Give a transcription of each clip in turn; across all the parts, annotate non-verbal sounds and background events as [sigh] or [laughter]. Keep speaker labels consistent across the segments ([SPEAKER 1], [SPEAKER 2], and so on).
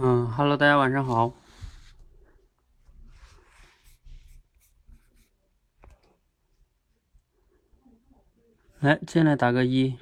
[SPEAKER 1] 嗯哈喽，大家晚上好。来，进来打个一。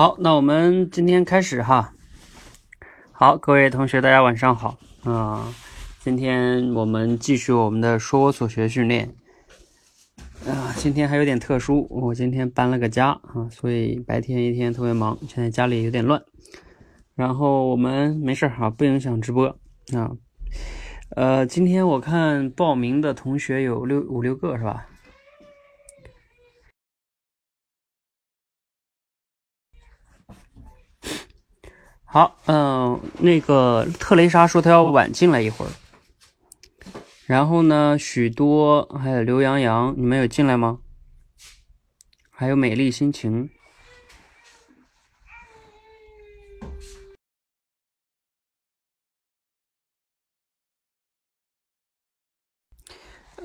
[SPEAKER 1] 好，那我们今天开始哈。好，各位同学，大家晚上好啊。今天我们继续我们的说我所学训练啊。今天还有点特殊，我今天搬了个家啊，所以白天一天特别忙，现在家里有点乱。然后我们没事哈，不影响直播啊。呃，今天我看报名的同学有六五六个是吧？好，嗯，那个特蕾莎说她要晚进来一会儿，然后呢，许多还有刘洋洋，你们有进来吗？还有美丽心情，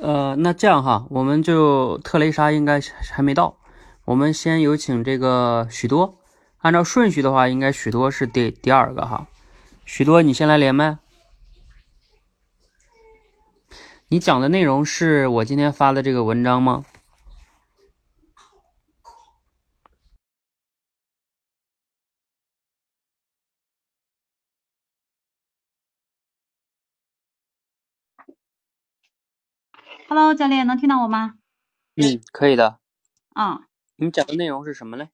[SPEAKER 1] 呃，那这样哈，我们就特蕾莎应该还没到，我们先有请这个许多。按照顺序的话，应该许多是第第二个哈。许多，你先来连麦。你讲的内容是我今天发的这个文章吗
[SPEAKER 2] ？Hello，教练，能听到我吗？
[SPEAKER 1] 嗯，可以的。
[SPEAKER 2] 啊。
[SPEAKER 1] 你讲的内容是什么嘞？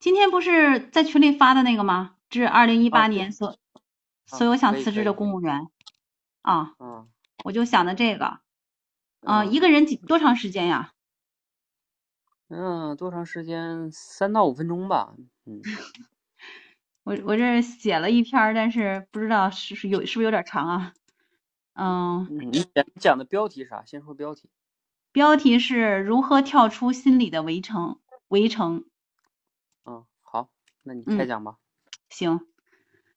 [SPEAKER 2] 今天不是在群里发的那个吗？致二零一八年所所有想辞职的公务员啊，嗯，我就想的这个，嗯，一个人几多长时间呀？
[SPEAKER 1] 嗯，多长时间？三到五分钟吧。嗯，[laughs]
[SPEAKER 2] 我我这写了一篇，但是不知道是是有是不是有点长啊？
[SPEAKER 1] 嗯，你讲讲的标题啥？先说标题。
[SPEAKER 2] 标题是如何跳出心理的围城？围城。
[SPEAKER 1] 那你开讲吧。
[SPEAKER 2] 行，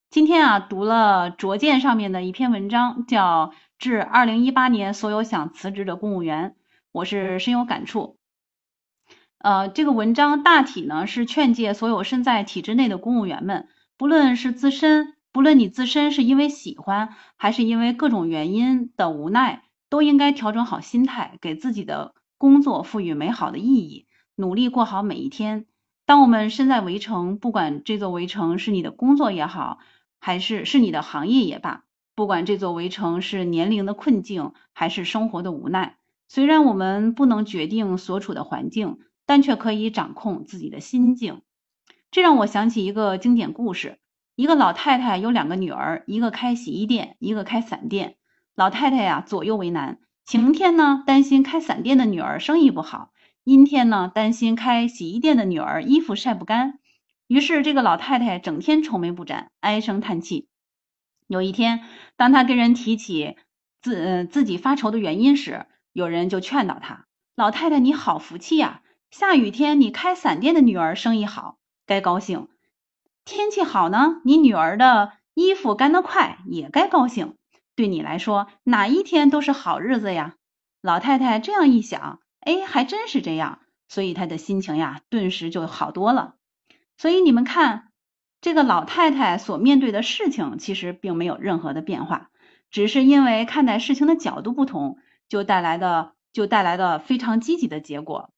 [SPEAKER 2] 今天啊读了卓见上面的一篇文章，叫《致二零一八年所有想辞职的公务员》，我是深有感触。呃，这个文章大体呢是劝诫所有身在体制内的公务员们，不论是自身，不论你自身是因为喜欢，还是因为各种原因的无奈，都应该调整好心态，给自己的工作赋予美好的意义，努力过好每一天。当我们身在围城，不管这座围城是你的工作也好，还是是你的行业也罢，不管这座围城是年龄的困境，还是生活的无奈，虽然我们不能决定所处的环境，但却可以掌控自己的心境。这让我想起一个经典故事：一个老太太有两个女儿，一个开洗衣店，一个开散店。老太太呀，左右为难。晴天呢，担心开散店的女儿生意不好。阴天呢，担心开洗衣店的女儿衣服晒不干，于是这个老太太整天愁眉不展，唉声叹气。有一天，当她跟人提起自自己发愁的原因时，有人就劝导她：“老太太，你好福气呀！下雨天你开散店的女儿生意好，该高兴；天气好呢，你女儿的衣服干得快，也该高兴。对你来说，哪一天都是好日子呀！”老太太这样一想。哎，还真是这样，所以他的心情呀，顿时就好多了。所以你们看，这个老太太所面对的事情其实并没有任何的变化，只是因为看待事情的角度不同，就带来的就带来的非常积极的结果。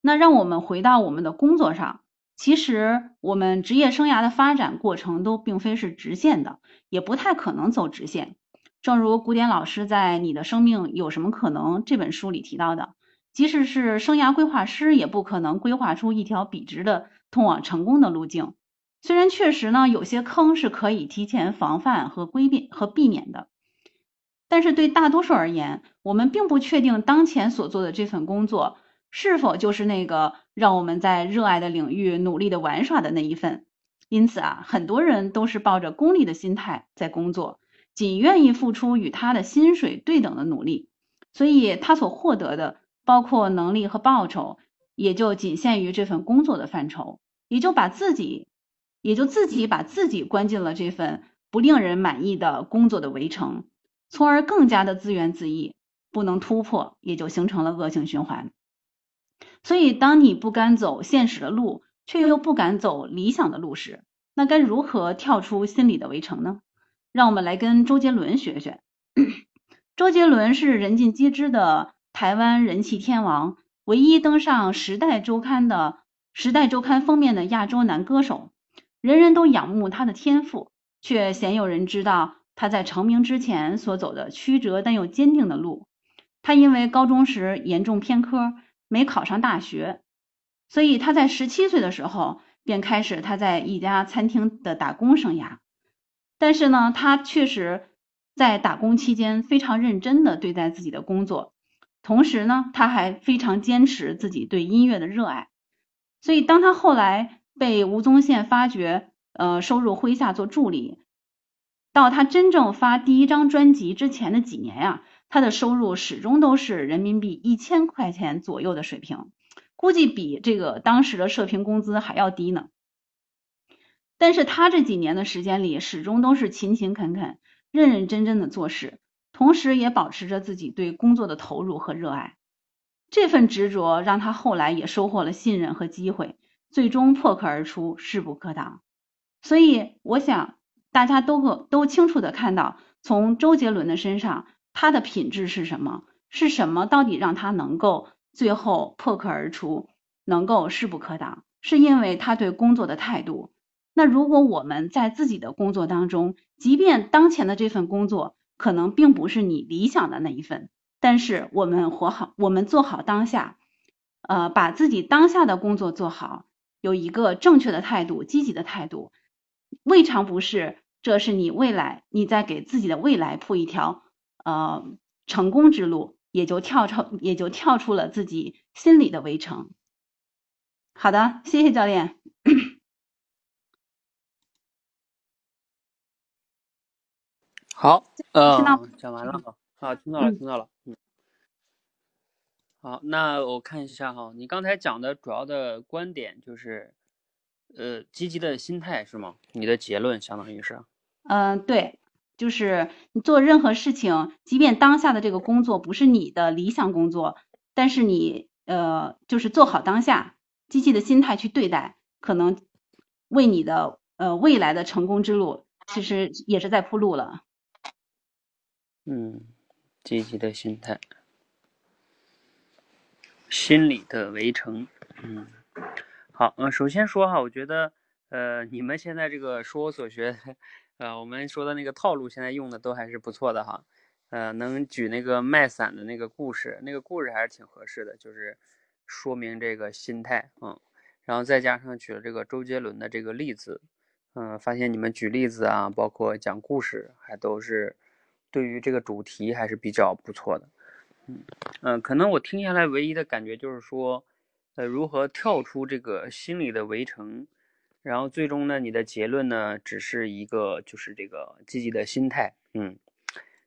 [SPEAKER 2] 那让我们回到我们的工作上，其实我们职业生涯的发展过程都并非是直线的，也不太可能走直线。正如古典老师在《你的生命有什么可能》这本书里提到的，即使是生涯规划师，也不可能规划出一条笔直的通往成功的路径。虽然确实呢，有些坑是可以提前防范和规避和避免的，但是对大多数而言，我们并不确定当前所做的这份工作是否就是那个让我们在热爱的领域努力的玩耍的那一份。因此啊，很多人都是抱着功利的心态在工作，仅愿意付出与他的薪水对等的努力，所以他所获得的包括能力和报酬，也就仅限于这份工作的范畴，也就把自己。也就自己把自己关进了这份不令人满意的工作的围城，从而更加的自怨自艾，不能突破，也就形成了恶性循环。所以，当你不甘走现实的路，却又不敢走理想的路时，那该如何跳出心理的围城呢？让我们来跟周杰伦学学。[clears throat] 周杰伦是人尽皆知的台湾人气天王，唯一登上《时代周刊》的《时代周刊》封面的亚洲男歌手。人人都仰慕他的天赋，却鲜有人知道他在成名之前所走的曲折但又坚定的路。他因为高中时严重偏科，没考上大学，所以他在十七岁的时候便开始他在一家餐厅的打工生涯。但是呢，他确实在打工期间非常认真的对待自己的工作，同时呢，他还非常坚持自己对音乐的热爱。所以当他后来。被吴宗宪发掘，呃，收入麾下做助理。到他真正发第一张专辑之前的几年呀，他的收入始终都是人民币一千块钱左右的水平，估计比这个当时的社评工资还要低呢。但是他这几年的时间里，始终都是勤勤恳恳、认认真真的做事，同时也保持着自己对工作的投入和热爱。这份执着让他后来也收获了信任和机会。最终破壳而出，势不可挡。所以，我想大家都可都清楚的看到，从周杰伦的身上，他的品质是什么？是什么到底让他能够最后破壳而出，能够势不可挡？是因为他对工作的态度。那如果我们在自己的工作当中，即便当前的这份工作可能并不是你理想的那一份，但是我们活好，我们做好当下，呃，把自己当下的工作做好。有一个正确的态度，积极的态度，未尝不是。这是你未来，你在给自己的未来铺一条呃成功之路，也就跳出，也就跳出了自己心里的围城。好的，谢谢教练。
[SPEAKER 1] 好，呃，讲完了啊，听到了，听到了，嗯。好，那我看一下哈，你刚才讲的主要的观点就是，呃，积极的心态是吗？你的结论相当于是？
[SPEAKER 2] 嗯，对，就是你做任何事情，即便当下的这个工作不是你的理想工作，但是你呃，就是做好当下，积极的心态去对待，可能为你的呃未来的成功之路，其实也是在铺路了。
[SPEAKER 1] 嗯，积极的心态。心理的围城，嗯，好，嗯，首先说哈，我觉得，呃，你们现在这个说我所学，呃，我们说的那个套路，现在用的都还是不错的哈，呃，能举那个卖伞的那个故事，那个故事还是挺合适的，就是说明这个心态，嗯，然后再加上举了这个周杰伦的这个例子，嗯，发现你们举例子啊，包括讲故事，还都是对于这个主题还是比较不错的。嗯嗯，可能我听下来唯一的感觉就是说，呃，如何跳出这个心理的围城，然后最终呢，你的结论呢，只是一个就是这个积极的心态，嗯，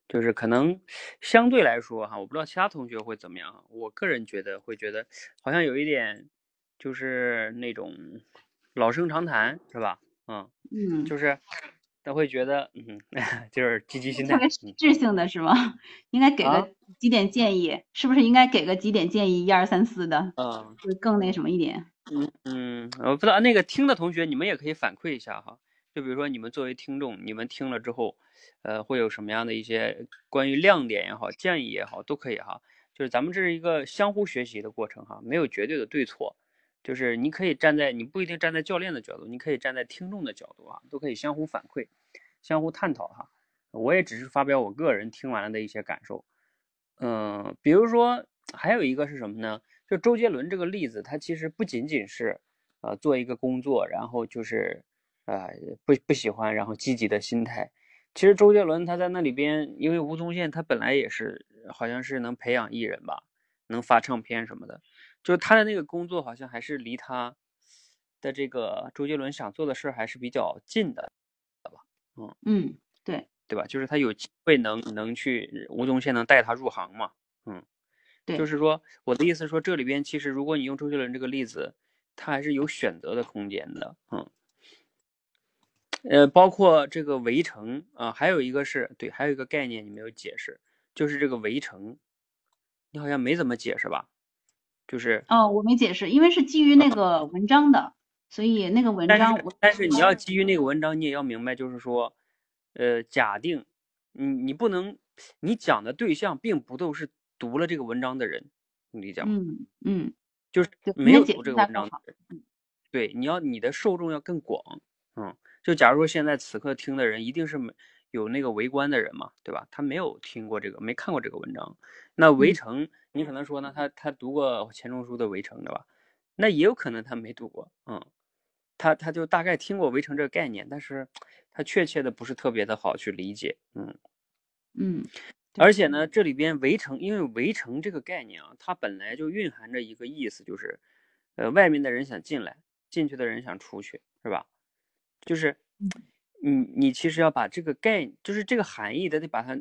[SPEAKER 1] 就是可能相对来说哈，我不知道其他同学会怎么样，我个人觉得会觉得好像有一点就是那种老生常谈，是吧？嗯嗯，就是。他会觉得，嗯，[laughs] 就是积极心态，特别
[SPEAKER 2] 实质性的是吗？应该给个几点建议，是不是应该给个几点建议？一二三四的，嗯，会更那什么一点。
[SPEAKER 1] 嗯嗯，我不知道那个听的同学，你们也可以反馈一下哈。就比如说你们作为听众，你们听了之后，呃，会有什么样的一些关于亮点也好，建议也好，都可以哈。就是咱们这是一个相互学习的过程哈，没有绝对的对错。就是你可以站在，你不一定站在教练的角度，你可以站在听众的角度啊，都可以相互反馈，相互探讨哈。我也只是发表我个人听完了的一些感受。嗯，比如说还有一个是什么呢？就周杰伦这个例子，他其实不仅仅是，呃，做一个工作，然后就是，呃，不不喜欢，然后积极的心态。其实周杰伦他在那里边，因为吴宗宪他本来也是，好像是能培养艺人吧，能发唱片什么的，就是他的那个工作好像还是离他的这个周杰伦想做的事儿还是比较近的，吧？
[SPEAKER 2] 嗯嗯，对
[SPEAKER 1] 对吧？就是他有机会能能去吴宗宪能带他入行嘛，嗯。就是说，我的意思说，这里边其实，如果你用周杰伦这个例子，他还是有选择的空间的，嗯，呃，包括这个围城啊，还有一个是对，还有一个概念你没有解释，就是这个围城，你好像没怎么解释吧？就是，
[SPEAKER 2] 哦，我没解释，因为是基于那个文章的，所以那个文章，
[SPEAKER 1] 但是你要基于那个文章，你也要明白，就是说，呃，假定你你不能，你讲的对象并不都是。读了这个文章的人，你理解吗？
[SPEAKER 2] 嗯嗯，
[SPEAKER 1] 就是没有读这个文章的人，对，你要你的受众要更广，嗯，就假如说现在此刻听的人一定是没有那个围观的人嘛，对吧？他没有听过这个，没看过这个文章，那围城，你可能说呢，他他读过钱钟书的《围城》，对吧？那也有可能他没读过，嗯，他他就大概听过围城这个概念，但是他确切的不是特别的好去理解，
[SPEAKER 2] 嗯嗯。
[SPEAKER 1] 而且呢，这里边围城，因为围城这个概念啊，它本来就蕴含着一个意思，就是，呃，外面的人想进来，进去的人想出去，是吧？就是，你你其实要把这个概，就是这个含义得得把它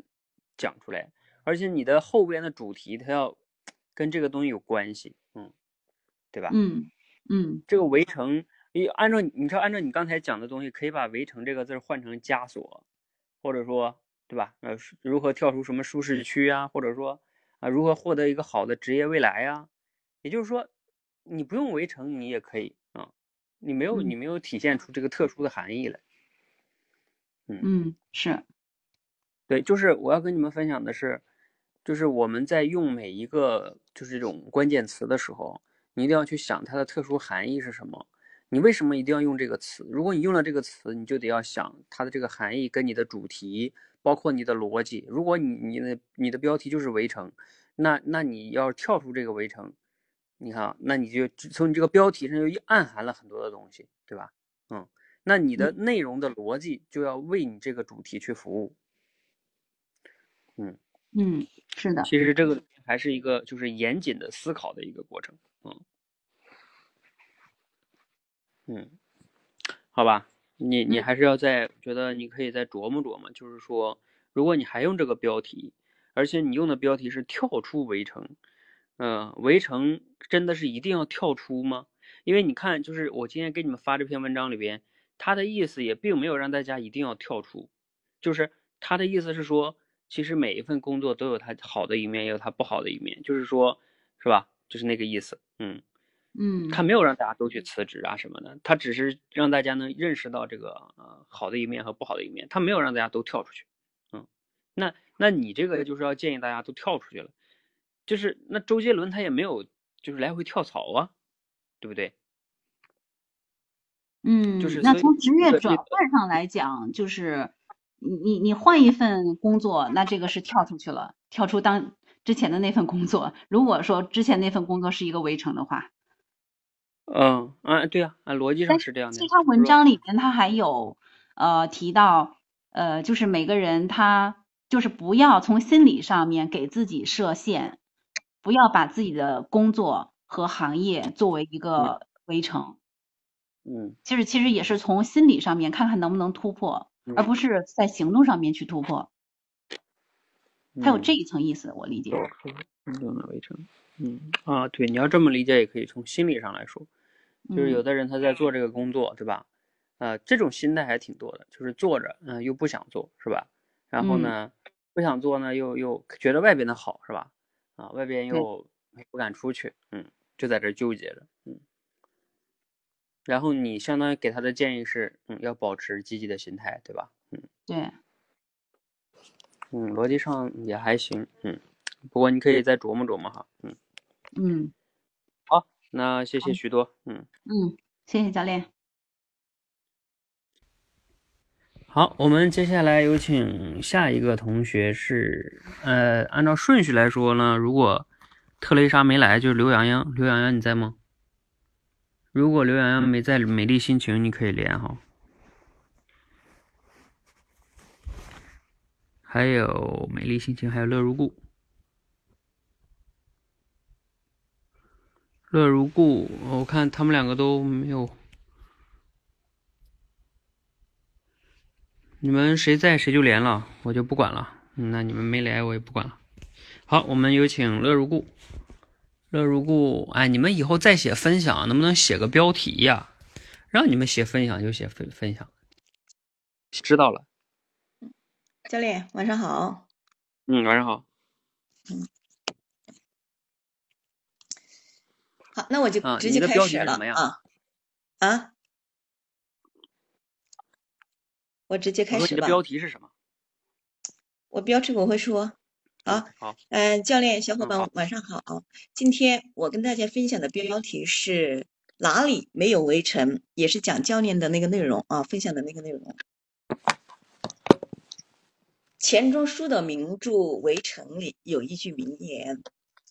[SPEAKER 1] 讲出来，而且你的后边的主题它要 [tsk] 跟这个东西有关系，嗯，对吧？
[SPEAKER 2] 嗯嗯，
[SPEAKER 1] 这个围城，你按照你知道按照你刚才讲的东西，可以把围城这个字换成枷锁，或者说。对吧？呃，如何跳出什么舒适区啊？或者说啊，如何获得一个好的职业未来呀？也就是说，你不用围城，你也可以啊。你没有，你没有体现出这个特殊的含义来。
[SPEAKER 2] 嗯嗯，是。
[SPEAKER 1] 对，就是我要跟你们分享的是，就是我们在用每一个就是这种关键词的时候，你一定要去想它的特殊含义是什么。你为什么一定要用这个词？如果你用了这个词，你就得要想它的这个含义跟你的主题。包括你的逻辑，如果你你的你的标题就是围城，那那你要跳出这个围城，你看，那你就从你这个标题上就暗含了很多的东西，对吧？嗯，那你的内容的逻辑就要为你这个主题去服务。
[SPEAKER 2] 嗯嗯，是的，
[SPEAKER 1] 其实这个还是一个就是严谨的思考的一个过程。嗯嗯，好吧。你你还是要在觉得你可以再琢磨琢磨，就是说，如果你还用这个标题，而且你用的标题是跳出围城，嗯，围城真的是一定要跳出吗？因为你看，就是我今天给你们发这篇文章里边，他的意思也并没有让大家一定要跳出，就是他的意思是说，其实每一份工作都有它好的一面，也有它不好的一面，就是说，是吧？就是那个意思，嗯。
[SPEAKER 2] 嗯，
[SPEAKER 1] 他没有让大家都去辞职啊什么的，他只是让大家能认识到这个呃好的一面和不好的一面，他没有让大家都跳出去。嗯，那那你这个就是要建议大家都跳出去了，就是那周杰伦他也没有就是来回跳槽啊，对不对？
[SPEAKER 2] 嗯，
[SPEAKER 1] 就是
[SPEAKER 2] 那从职业转换上来讲，就是你你你换一份工作，那这个是跳出去了，跳出当之前的那份工作。如果说之前那份工作是一个围城的话。
[SPEAKER 1] 嗯啊，对呀，啊，逻辑上是这样的。
[SPEAKER 2] 其实他文章里面他还有呃提到，呃，就是每个人他就是不要从心理上面给自己设限，不要把自己的工作和行业作为一个围城。
[SPEAKER 1] 嗯，
[SPEAKER 2] 其实其实也是从心理上面看看能不能突破，而不是在行动上面去突破。它有这一层意思，我理解。
[SPEAKER 1] 嗯啊，对，你要这么理解也可以，从心理上来说。就是有的人他在做这个工作，对吧？呃，这种心态还挺多的，就是做着，嗯，又不想做，是吧？然后呢，不想做呢，又又觉得外边的好，是吧？啊，外边又不敢出去，嗯，就在这纠结着，嗯。然后你相当于给他的建议是，嗯，要保持积极的心态，对吧？嗯，
[SPEAKER 2] 对，
[SPEAKER 1] 嗯，逻辑上也还行，嗯，不过你可以再琢磨琢磨哈，嗯，
[SPEAKER 2] 嗯。
[SPEAKER 1] 好，那谢谢许多，嗯，
[SPEAKER 2] 嗯，谢谢教练。
[SPEAKER 1] 好，我们接下来有请下一个同学是，呃，按照顺序来说呢，如果特蕾莎没来，就是刘洋洋，刘洋洋你在吗？如果刘洋洋没在，美丽心情你可以连哈。还有美丽心情，还有乐如故，乐如故，我看他们两个都没有。你们谁在谁就连了，我就不管了。那你们没来我也不管了。好，我们有请乐如故。乐如故，哎，你们以后再写分享，能不能写个标题呀？让你们写分享就写分分享。知道了。
[SPEAKER 3] 教练，晚上好。
[SPEAKER 1] 嗯，晚上好。
[SPEAKER 3] 嗯。好，那我就直接开始了啊啊。我直接开始吧。
[SPEAKER 1] 你的标题是什么？
[SPEAKER 3] 我标题我会说。好。
[SPEAKER 1] 好。
[SPEAKER 3] 嗯，教练，小伙伴晚上好。今天我跟大家分享的标题是哪里没有围城，也是讲教练的那个内容啊，分享的那个内容。钱钟书的名著《围城》里有一句名言，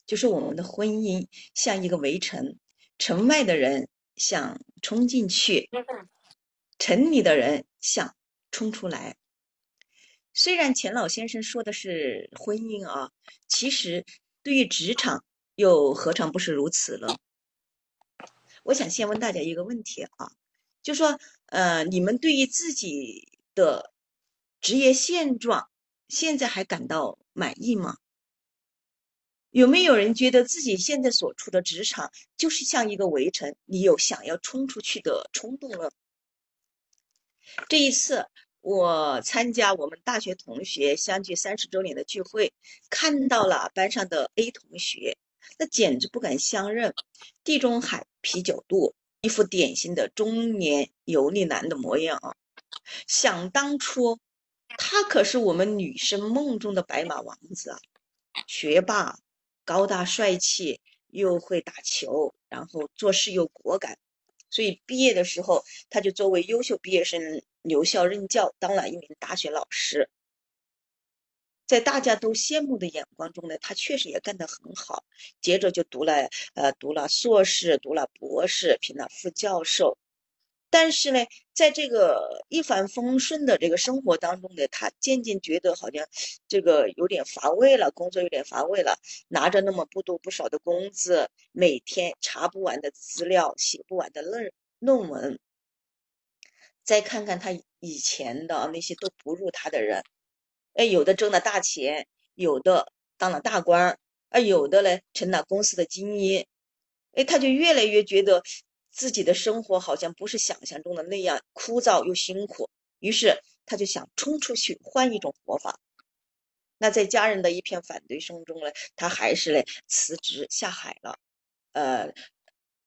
[SPEAKER 3] 就是我们的婚姻像一个围城，城外的人想冲进去，城里的人想。冲出来！虽然钱老先生说的是婚姻啊，其实对于职场又何尝不是如此呢？我想先问大家一个问题啊，就说呃，你们对于自己的职业现状，现在还感到满意吗？有没有人觉得自己现在所处的职场就是像一个围城，你有想要冲出去的冲动了？这一次，我参加我们大学同学相聚三十周年的聚会，看到了班上的 A 同学，那简直不敢相认，地中海啤酒肚，一副典型的中年油腻男的模样啊！想当初，他可是我们女生梦中的白马王子啊，学霸，高大帅气，又会打球，然后做事又果敢。所以毕业的时候，他就作为优秀毕业生留校任教，当了一名大学老师。在大家都羡慕的眼光中呢，他确实也干得很好。接着就读了呃，读了硕士，读了博士，评了副教授。但是呢，在这个一帆风顺的这个生活当中呢，他渐渐觉得好像这个有点乏味了，工作有点乏味了。拿着那么不多不少的工资，每天查不完的资料，写不完的论论文。再看看他以前的那些都不如他的人，哎，有的挣了大钱，有的当了大官儿，啊，有的呢成了公司的精英，哎，他就越来越觉得。自己的生活好像不是想象中的那样枯燥又辛苦，于是他就想冲出去换一种活法。那在家人的一片反对声中呢，他还是嘞辞职下海了。呃，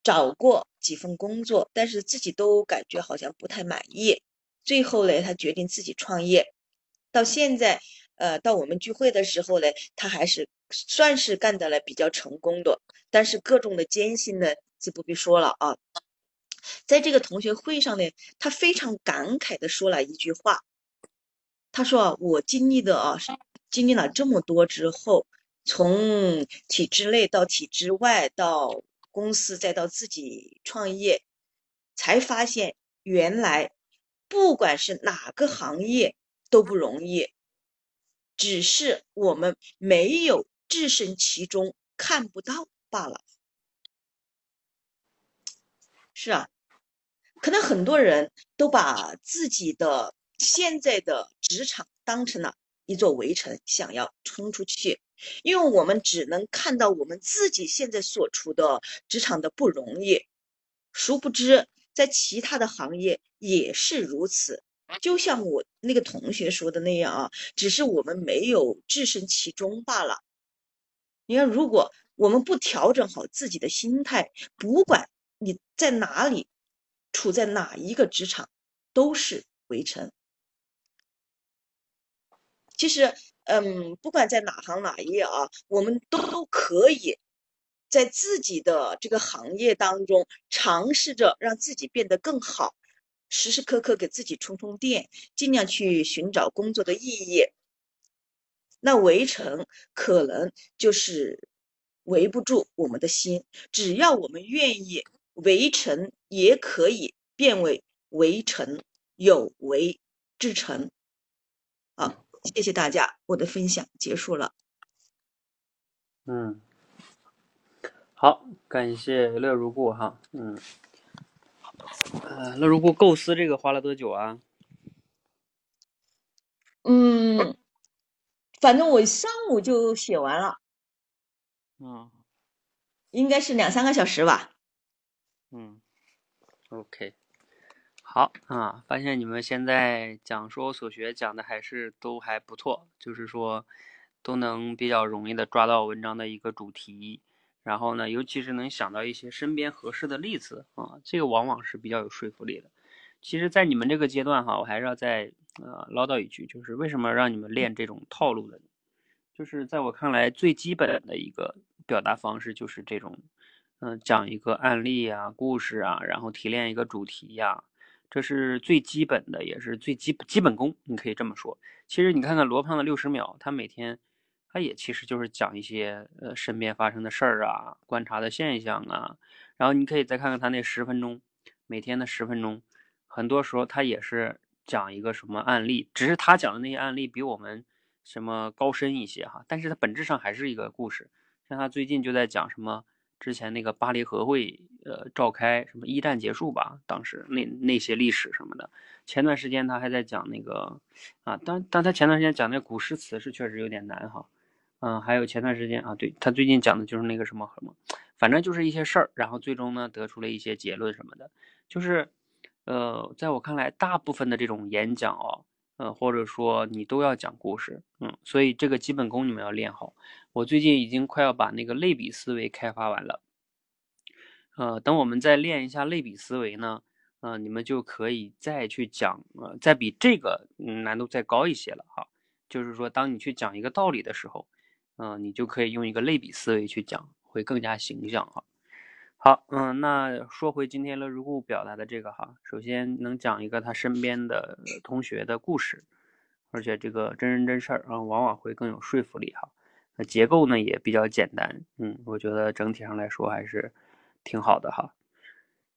[SPEAKER 3] 找过几份工作，但是自己都感觉好像不太满意。最后呢，他决定自己创业。到现在，呃，到我们聚会的时候呢，他还是算是干的了比较成功的。但是各种的艰辛呢。就不必说了啊，在这个同学会上呢，他非常感慨的说了一句话，他说啊：“我经历的啊，经历了这么多之后，从体制内到体制外，到公司，再到自己创业，才发现原来不管是哪个行业都不容易，只是我们没有置身其中，看不到罢了。”是啊，可能很多人都把自己的现在的职场当成了一座围城，想要冲出去，因为我们只能看到我们自己现在所处的职场的不容易，殊不知在其他的行业也是如此。就像我那个同学说的那样啊，只是我们没有置身其中罢了。你看，如果我们不调整好自己的心态，不管。你在哪里处在哪一个职场都是围城。其实，嗯，不管在哪行哪业啊，我们都可以在自己的这个行业当中尝试着让自己变得更好，时时刻刻给自己充充电，尽量去寻找工作的意义。那围城可能就是围不住我们的心，只要我们愿意，围城也可以变为围城，有为之城。好，谢谢大家，我的分享结束了。
[SPEAKER 1] 嗯，好，感谢乐如故哈，嗯，呃，乐如故构思这个花了多久啊？
[SPEAKER 3] 嗯。反正我上午就写完了，
[SPEAKER 1] 嗯，
[SPEAKER 3] 应该是两三个小时吧。
[SPEAKER 1] 嗯，OK，好啊，发现你们现在讲说所学讲的还是都还不错，就是说都能比较容易的抓到文章的一个主题，然后呢，尤其是能想到一些身边合适的例子啊，这个往往是比较有说服力的。其实，在你们这个阶段哈，我还是要再呃唠叨一句，就是为什么让你们练这种套路的？就是在我看来，最基本的一个表达方式就是这种，嗯，讲一个案例啊、故事啊，然后提炼一个主题呀，这是最基本的，也是最基基本功，你可以这么说。其实你看看罗胖的六十秒，他每天他也其实就是讲一些呃身边发生的事儿啊、观察的现象啊，然后你可以再看看他那十分钟，每天的十分钟。很多时候他也是讲一个什么案例，只是他讲的那些案例比我们什么高深一些哈，但是他本质上还是一个故事。像他最近就在讲什么之前那个巴黎和会呃召开什么一战结束吧，当时那那些历史什么的。前段时间他还在讲那个啊，但但他前段时间讲那古诗词是确实有点难哈。嗯，还有前段时间啊，对他最近讲的就是那个什么什么，反正就是一些事儿，然后最终呢得出了一些结论什么的，就是。呃，在我看来，大部分的这种演讲哦，呃，或者说你都要讲故事，嗯，所以这个基本功你们要练好。我最近已经快要把那个类比思维开发完了，呃，等我们再练一下类比思维呢，呃，你们就可以再去讲，呃，再比这个难度再高一些了哈。就是说，当你去讲一个道理的时候，嗯，你就可以用一个类比思维去讲，会更加形象哈。好，嗯，那说回今天乐如故表达的这个哈，首先能讲一个他身边的同学的故事，而且这个真人真事儿啊，往往会更有说服力哈。那结构呢也比较简单，嗯，我觉得整体上来说还是挺好的哈。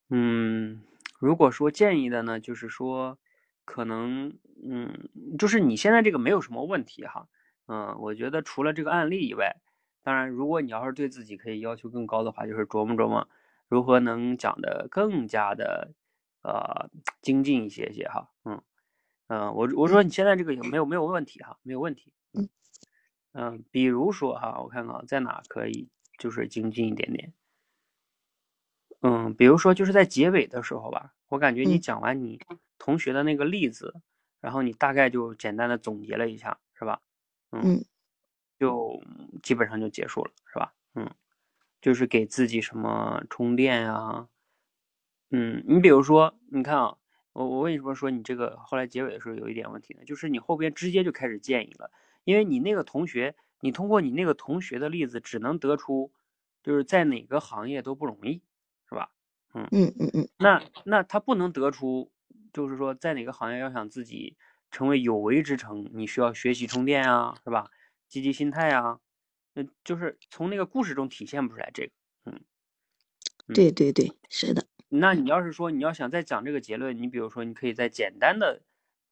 [SPEAKER 1] 嗯，如果说建议的呢，就是说可能，嗯，就是你现在这个没有什么问题哈，嗯，我觉得除了这个案例以外。当然，如果你要是对自己可以要求更高的话，就是琢磨琢磨如何能讲的更加的呃精进一些些哈。嗯嗯，我我说你现在这个有没有没有问题哈？没有问题。嗯嗯，比如说哈，我看看在哪可以就是精进一点点。嗯，比如说就是在结尾的时候吧，我感觉你讲完你同学的那个例子，然后你大概就简单的总结了一下，是吧？嗯。就基本上就结束了，是吧？嗯，就是给自己什么充电呀？嗯，你比如说，你看啊，我我为什么说你这个后来结尾的时候有一点问题呢？就是你后边直接就开始建议了，因为你那个同学，你通过你那个同学的例子，只能得出就是在哪个行业都不容易，是吧？
[SPEAKER 3] 嗯嗯嗯嗯，
[SPEAKER 1] 那那他不能得出，就是说在哪个行业要想自己成为有为之成，你需要学习充电啊，是吧？积极心态啊，嗯，就是从那个故事中体现不出来这个，嗯，
[SPEAKER 3] 对对对，是的。
[SPEAKER 1] 那你要是说你要想再讲这个结论，你比如说你可以再简单的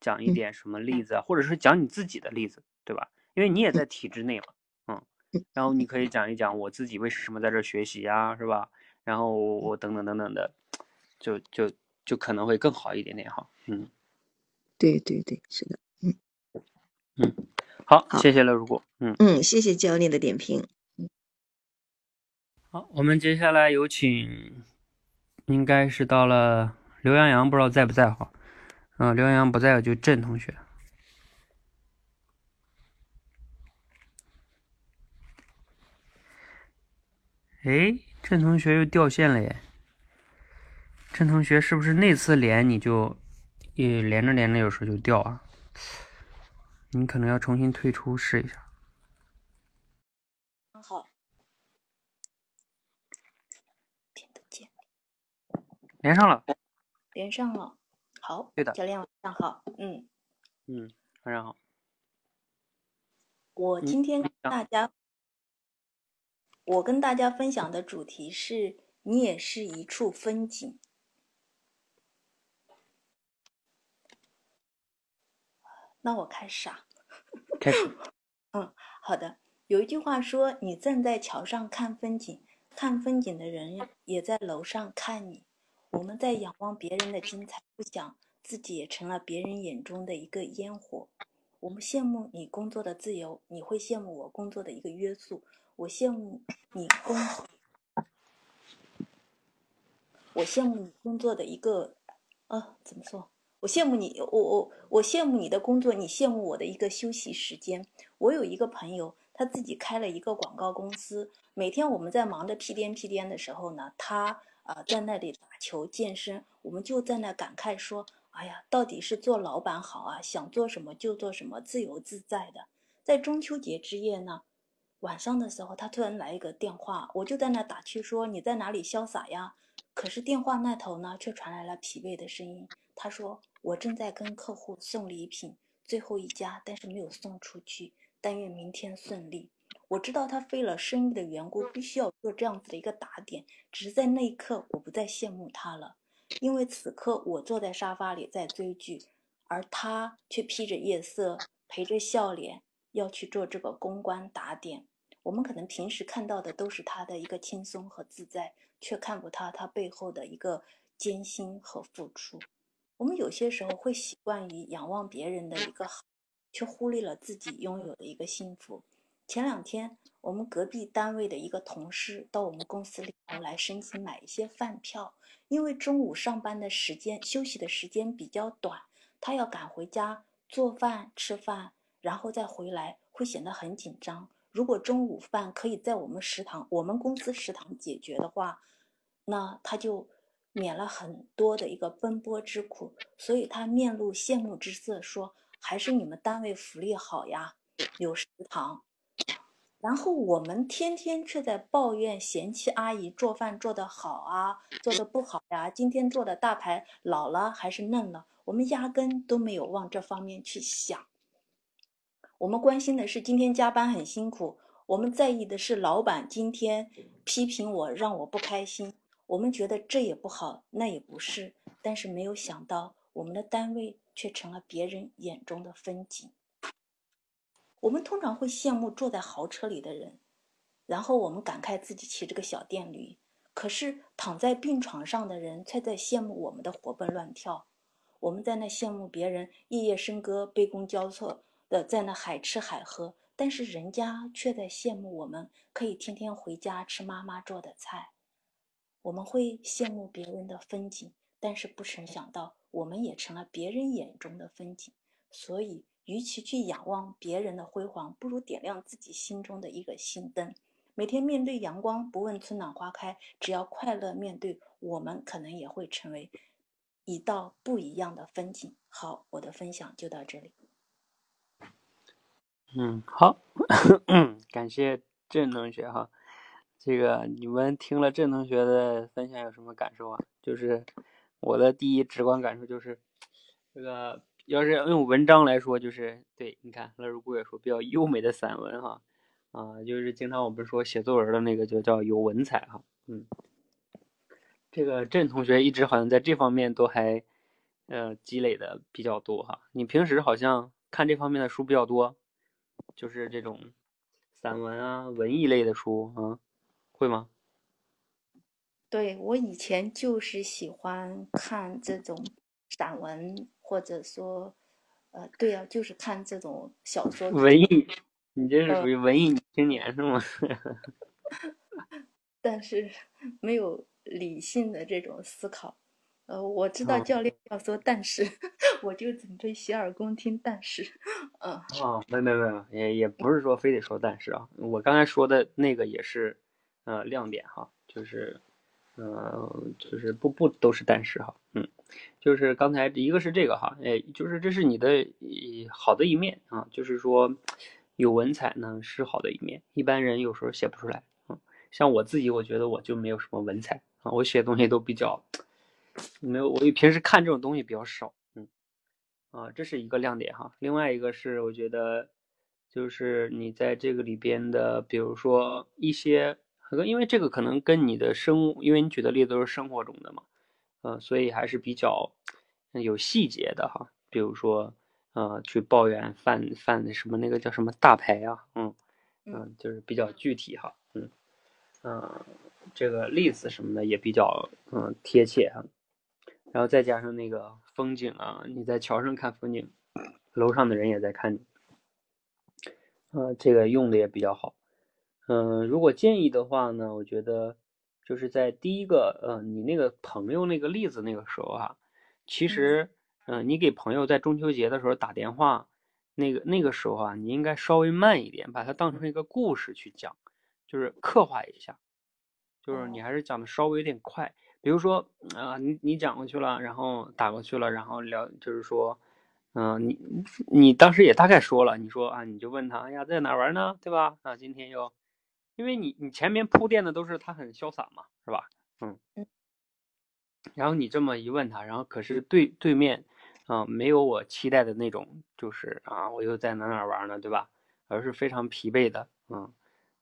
[SPEAKER 1] 讲一点什么例子，或者是讲你自己的例子，对吧？因为你也在体制内嘛，嗯，然后你可以讲一讲我自己为什么在这学习啊，是吧？然后我等等等等的，就就就可能会更好一点点哈，嗯，
[SPEAKER 3] 对对对，是的，嗯
[SPEAKER 1] 嗯。好，谢谢了。如果，
[SPEAKER 3] 嗯嗯，谢谢教练的点评。
[SPEAKER 1] 好，我们接下来有请，应该是到了刘洋洋，不知道在不在哈？嗯，刘洋洋不在，就郑同学。哎，郑同学又掉线了耶！郑同学是不是那次连你就也连着连着有时候就掉啊？你可能要重新退出试一下。
[SPEAKER 4] 好，听得见，
[SPEAKER 1] 连上了。
[SPEAKER 4] 连上了。好，
[SPEAKER 1] 对的
[SPEAKER 4] 教练晚上好。嗯，
[SPEAKER 1] 嗯，晚上好。嗯
[SPEAKER 4] 我今天跟
[SPEAKER 1] 啊
[SPEAKER 4] 大家，我跟大家分享的主题是你也是一处风景。那我开始啊。
[SPEAKER 1] 开始。
[SPEAKER 4] 好的，有一句话说：“你站在桥上看风景，看风景的人也在楼上看你。”我们在仰望别人的精彩，不想自己也成了别人眼中的一个烟火。我们羡慕你工作的自由，你会羡慕我工作的一个约束。我羡慕你工，我羡慕你工作的一个，呃，怎么说？我羡慕你，我我我羡慕你的工作，你羡慕我的一个休息时间。我有一个朋友，他自己开了一个广告公司，每天我们在忙着屁颠屁颠的时候呢，他啊、在那里打球健身，我们就在那感慨说：“哎呀，到底是做老板好啊，想做什么就做什么，自由自在的。”在中秋节之夜呢，晚上的时候，他突然来一个电话，我就在那打趣说：“你在哪里潇洒呀？”可是电话那头呢，却传来了疲惫的声音。他说：“我正在跟客户送礼品，最后一家，但是没有送出去。但愿明天顺利。”我知道他费了生意的缘故，必须要做这样子的一个打点。只是在那一刻，我不再羡慕他了，因为此刻我坐在沙发里在追剧，而他却披着夜色，陪着笑脸要去做这个公关打点。我们可能平时看到的都是他的一个轻松和自在，却看不到他背后的一个艰辛和付出。我们有些时候会习惯于仰望别人的一个好，却忽略了自己拥有的一个幸福。前两天，我们隔壁单位的一个同事到我们公司里头来申请买一些饭票，因为中午上班的时间、休息的时间比较短，他要赶回家做饭、吃饭，然后再回来，会显得很紧张。如果中午饭可以在我们食堂、我们公司食堂解决的话，那他就免了很多的一个奔波之苦，所以他面露羡慕之色，说：“还是你们单位福利好呀，有食堂。”然后我们天天却在抱怨嫌弃阿姨做饭做得好啊，做得不好呀。今天做的大排老了还是嫩了，我们压根都没有往这方面去想。我们关心的是今天加班很辛苦，我们在意的是老板今天批评我，让我不开心。我们觉得这也不好，那也不是，但是没有想到我们的单位却成了别人眼中的风景。我们通常会羡慕坐在豪车里的人，然后我们感慨自己骑着个小电驴。可是躺在病床上的人却在羡慕我们的活蹦乱跳。我们在那羡慕别人夜夜笙歌、杯弓交错的在那海吃海喝，但是人家却在羡慕我们可以天天回家吃妈妈做的菜。我们会羡慕别人的风景，但是不曾想到我们也成了别人眼中的风景。所以。与其去仰望别人的辉煌，不如点亮自己心中的一个心灯。每天面对阳光，不问春暖花开，只要快乐面对，我们可能也会成为一道不一样的风景。好，我的分享就到这里。
[SPEAKER 1] 嗯，好，[coughs] 感谢郑同学哈。这个你们听了郑同学的分享有什么感受啊？就是我的第一直观感受就是，这个要是用文章来说，就是对，你看乐如姑也说比较优美的散文哈，啊，就是经常我们说写作文的那个就叫有文采哈，嗯，这个郑同学一直好像在这方面都还，呃，积累的比较多哈。你平时好像看这方面的书比较多。就是这种散文啊、文艺类的书啊，会吗？
[SPEAKER 4] 对我以前就是喜欢看这种散文，或者说，呃，对啊，就是看这种小说。
[SPEAKER 1] 文艺，你这是属于文艺女青年是吗？[laughs]
[SPEAKER 4] 但是没有理性的这种思考。呃，我知道教练要说，但是 [laughs] 我就准备洗耳恭听。但是，嗯，
[SPEAKER 1] 哦，没没没，也也不是说非得说但是啊，我刚才说的那个也是，呃，亮点哈，就是，呃，就是不不都是但是哈，嗯，就是刚才一个是这个哈，哎，就是这是你的好的一面啊，就是说有文采呢是好的一面，一般人有时候写不出来啊。像我自己，我觉得我就没有什么文采啊，我写东西都比较没有，我平时看这种东西比较少，嗯，啊，这是一个亮点哈。另外一个是我觉得就是你在这个里边的，比如说一些。因为这个可能跟你的生，因为你举的例子都是生活中的嘛，呃，所以还是比较有细节的哈。比如说，呃，去抱怨犯犯什么那个叫什么大牌啊，嗯嗯，就是比较具体哈，嗯嗯，这个例子什么的也比较嗯贴切哈。然后再加上那个风景啊，你在桥上看风景，楼上的人也在看你，呃，这个用的也比较好。嗯，如果建议的话呢，我觉得就是在第一个，呃，你那个朋友那个例子那个时候啊，其实，嗯，你给朋友在中秋节的时候打电话，那个那个时候啊，你应该稍微慢一点，把它当成一个故事去讲，就是刻画一下，就是你还是讲的稍微有点快，比如说啊，你你讲过去了，然后打过去了，然后聊，就是说，嗯，你你当时也大概说了，你说啊，你就问他，哎呀，在哪玩呢，对吧？啊，今天又。因为你你前面铺垫的都是他很潇洒嘛，是吧？嗯嗯。然后你这么一问他，然后可是对对面，啊，没有我期待的那种，就是啊，我又在哪哪玩呢，对吧？而是非常疲惫的，嗯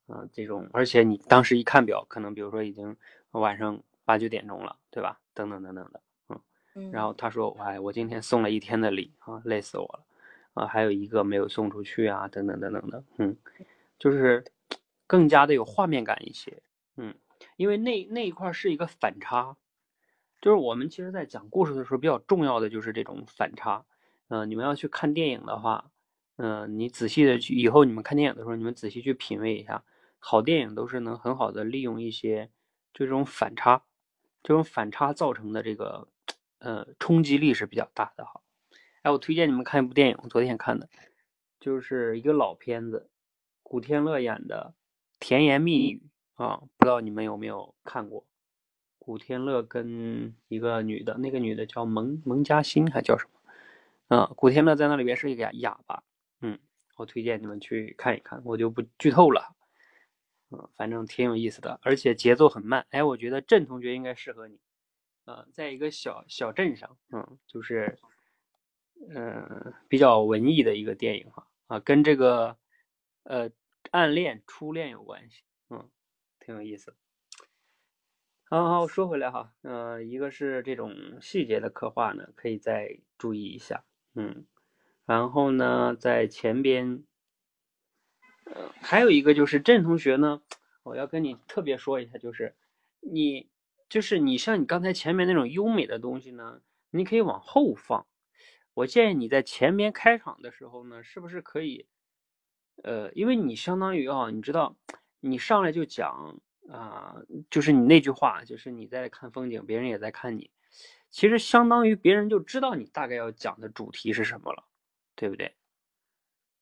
[SPEAKER 1] 嗯，这种，而且你当时一看表，可能比如说已经晚上八九点钟了，对吧？等等等等的，嗯嗯。然后他说，哎，我今天送了一天的礼啊，累死我了，啊，还有一个没有送出去啊，等等等等的，嗯，就是。更加的有画面感一些，嗯，因为那那一块是一个反差，就是我们其实在讲故事的时候比较重要的就是这种反差，嗯，你们要去看电影的话，嗯，你仔细的去以后你们看电影的时候，你们仔细去品味一下，好电影都是能很好的利用一些就这种反差，这种反差造成的这个呃冲击力是比较大的哈。哎，我推荐你们看一部电影，昨天看的，就是一个老片子，古天乐演的。甜言蜜语啊，不知道你们有没有看过？古天乐跟一个女的，那个女的叫蒙蒙嘉欣，还叫什么？啊，古天乐在那里边是一个哑哑巴。嗯，我推荐你们去看一看，我就不剧透了。嗯，反正挺有意思的，而且节奏很慢。哎，我觉得郑同学应该适合你。呃，在一个小小镇上，嗯，就是，嗯，比较文艺的一个电影哈。啊，跟这个，呃。暗恋、初恋有关系，嗯，挺有意思。好好我说回来哈，嗯，一个是这种细节的刻画呢，可以再注意一下，嗯，然后呢，在前边，呃，还有一个就是郑同学呢，我要跟你特别说一下，就是你，就是你像你刚才前面那种优美的东西呢，你可以往后放。我建议你在前面开场的时候呢，是不是可以？呃，因为你相当于啊，你知道，你上来就讲啊，就是你那句话，就是你在看风景，别人也在看你，其实相当于别人就知道你大概要讲的主题是什么了，对不对？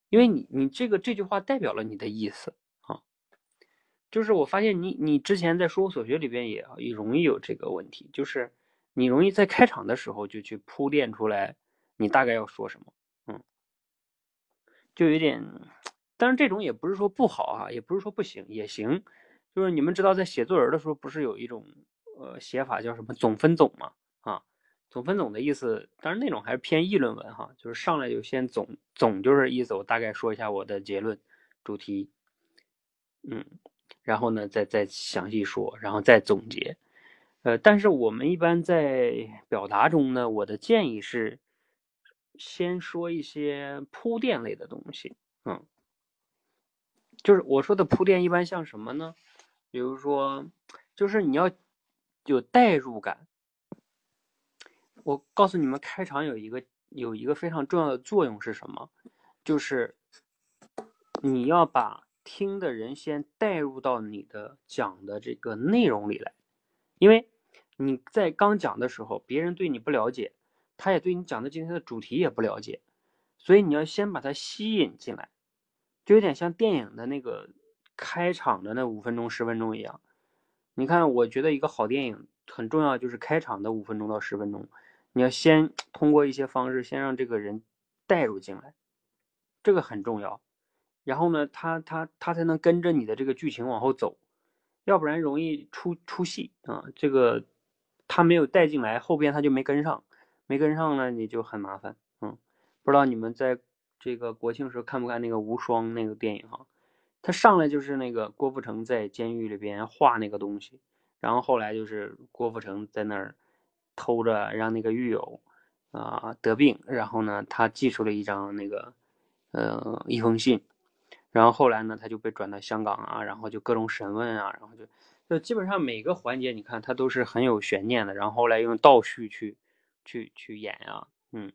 [SPEAKER 1] 因为你你这个这句话代表了你的意思啊，就是我发现你你之前在说所学里边也也容易有这个问题，就是你容易在开场的时候就去铺垫出来你大概要说什么，嗯，就有点。但是这种也不是说不好啊，也不是说不行，也行。就是你们知道，在写作文的时候，不是有一种呃写法叫什么总分总吗？啊，总分总的意思，当然那种还是偏议论文哈，就是上来就先总总，就是意思我大概说一下我的结论主题，嗯，然后呢再再详细说，然后再总结。呃，但是我们一般在表达中呢，我的建议是先说一些铺垫类的东西，嗯。就是我说的铺垫一般像什么呢？比如说，就是你要有代入感。我告诉你们，开场有一个有一个非常重要的作用是什么？就是你要把听的人先带入到你的讲的这个内容里来，因为你在刚讲的时候，别人对你不了解，他也对你讲的今天的主题也不了解，所以你要先把他吸引进来。就有点像电影的那个开场的那五分钟十分钟一样，你看，我觉得一个好电影很重要，就是开场的五分钟到十分钟，你要先 [tsk] 通过一些方式先让这个人带入进来，这个很重要。然后呢，他他他才能跟着你的这个剧情往后走，要不然容易出出戏啊。这个他没有带进来，后边他就没跟上，没跟上呢，你就很麻烦。嗯，不知道你们在这个国庆时候看不看那个《无双》那个电影啊？他上来就是那个郭富城在监狱里边画那个东西，然后后来就是郭富城在那儿偷着让那个狱友啊得病，然后呢他寄出了一张那个呃一封信，然后后来呢他就被转到香港啊，然后就各种审问啊，然后就就基本上每个环节你看他都是很有悬念的，然后后来用倒叙去去去演啊，嗯，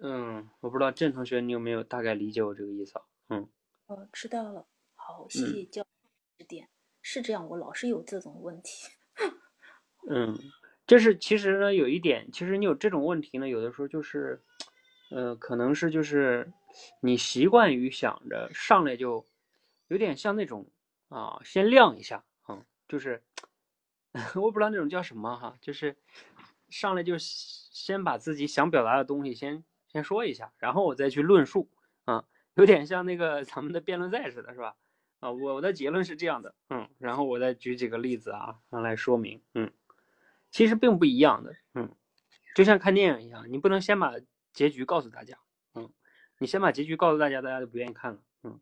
[SPEAKER 1] 嗯，我不知道郑同学你有没有大概理解我这个意思啊？嗯，
[SPEAKER 4] 哦，知道了。好，谢谢教指点。是这样，我老是有这种问题。[laughs]
[SPEAKER 1] 嗯，就是其实呢，有一点，其实你有这种问题呢，有的时候就是，呃，可能是就是你习惯于想着上来就有点像那种啊，先亮一下啊，就是 [laughs] 我不知道那种叫什么哈，就是上来就先把自己想表达的东西先先说一下，然后我再去论述啊。有点像那个咱们的辩论赛似的，是吧？啊，我的结论是这样的，嗯，然后我再举几个例子啊，来说明，嗯，其实并不一样的，嗯，就像看电影一样，你不能先把结局告诉大家，嗯，你先把结局告诉大家，大家就不愿意看了，嗯，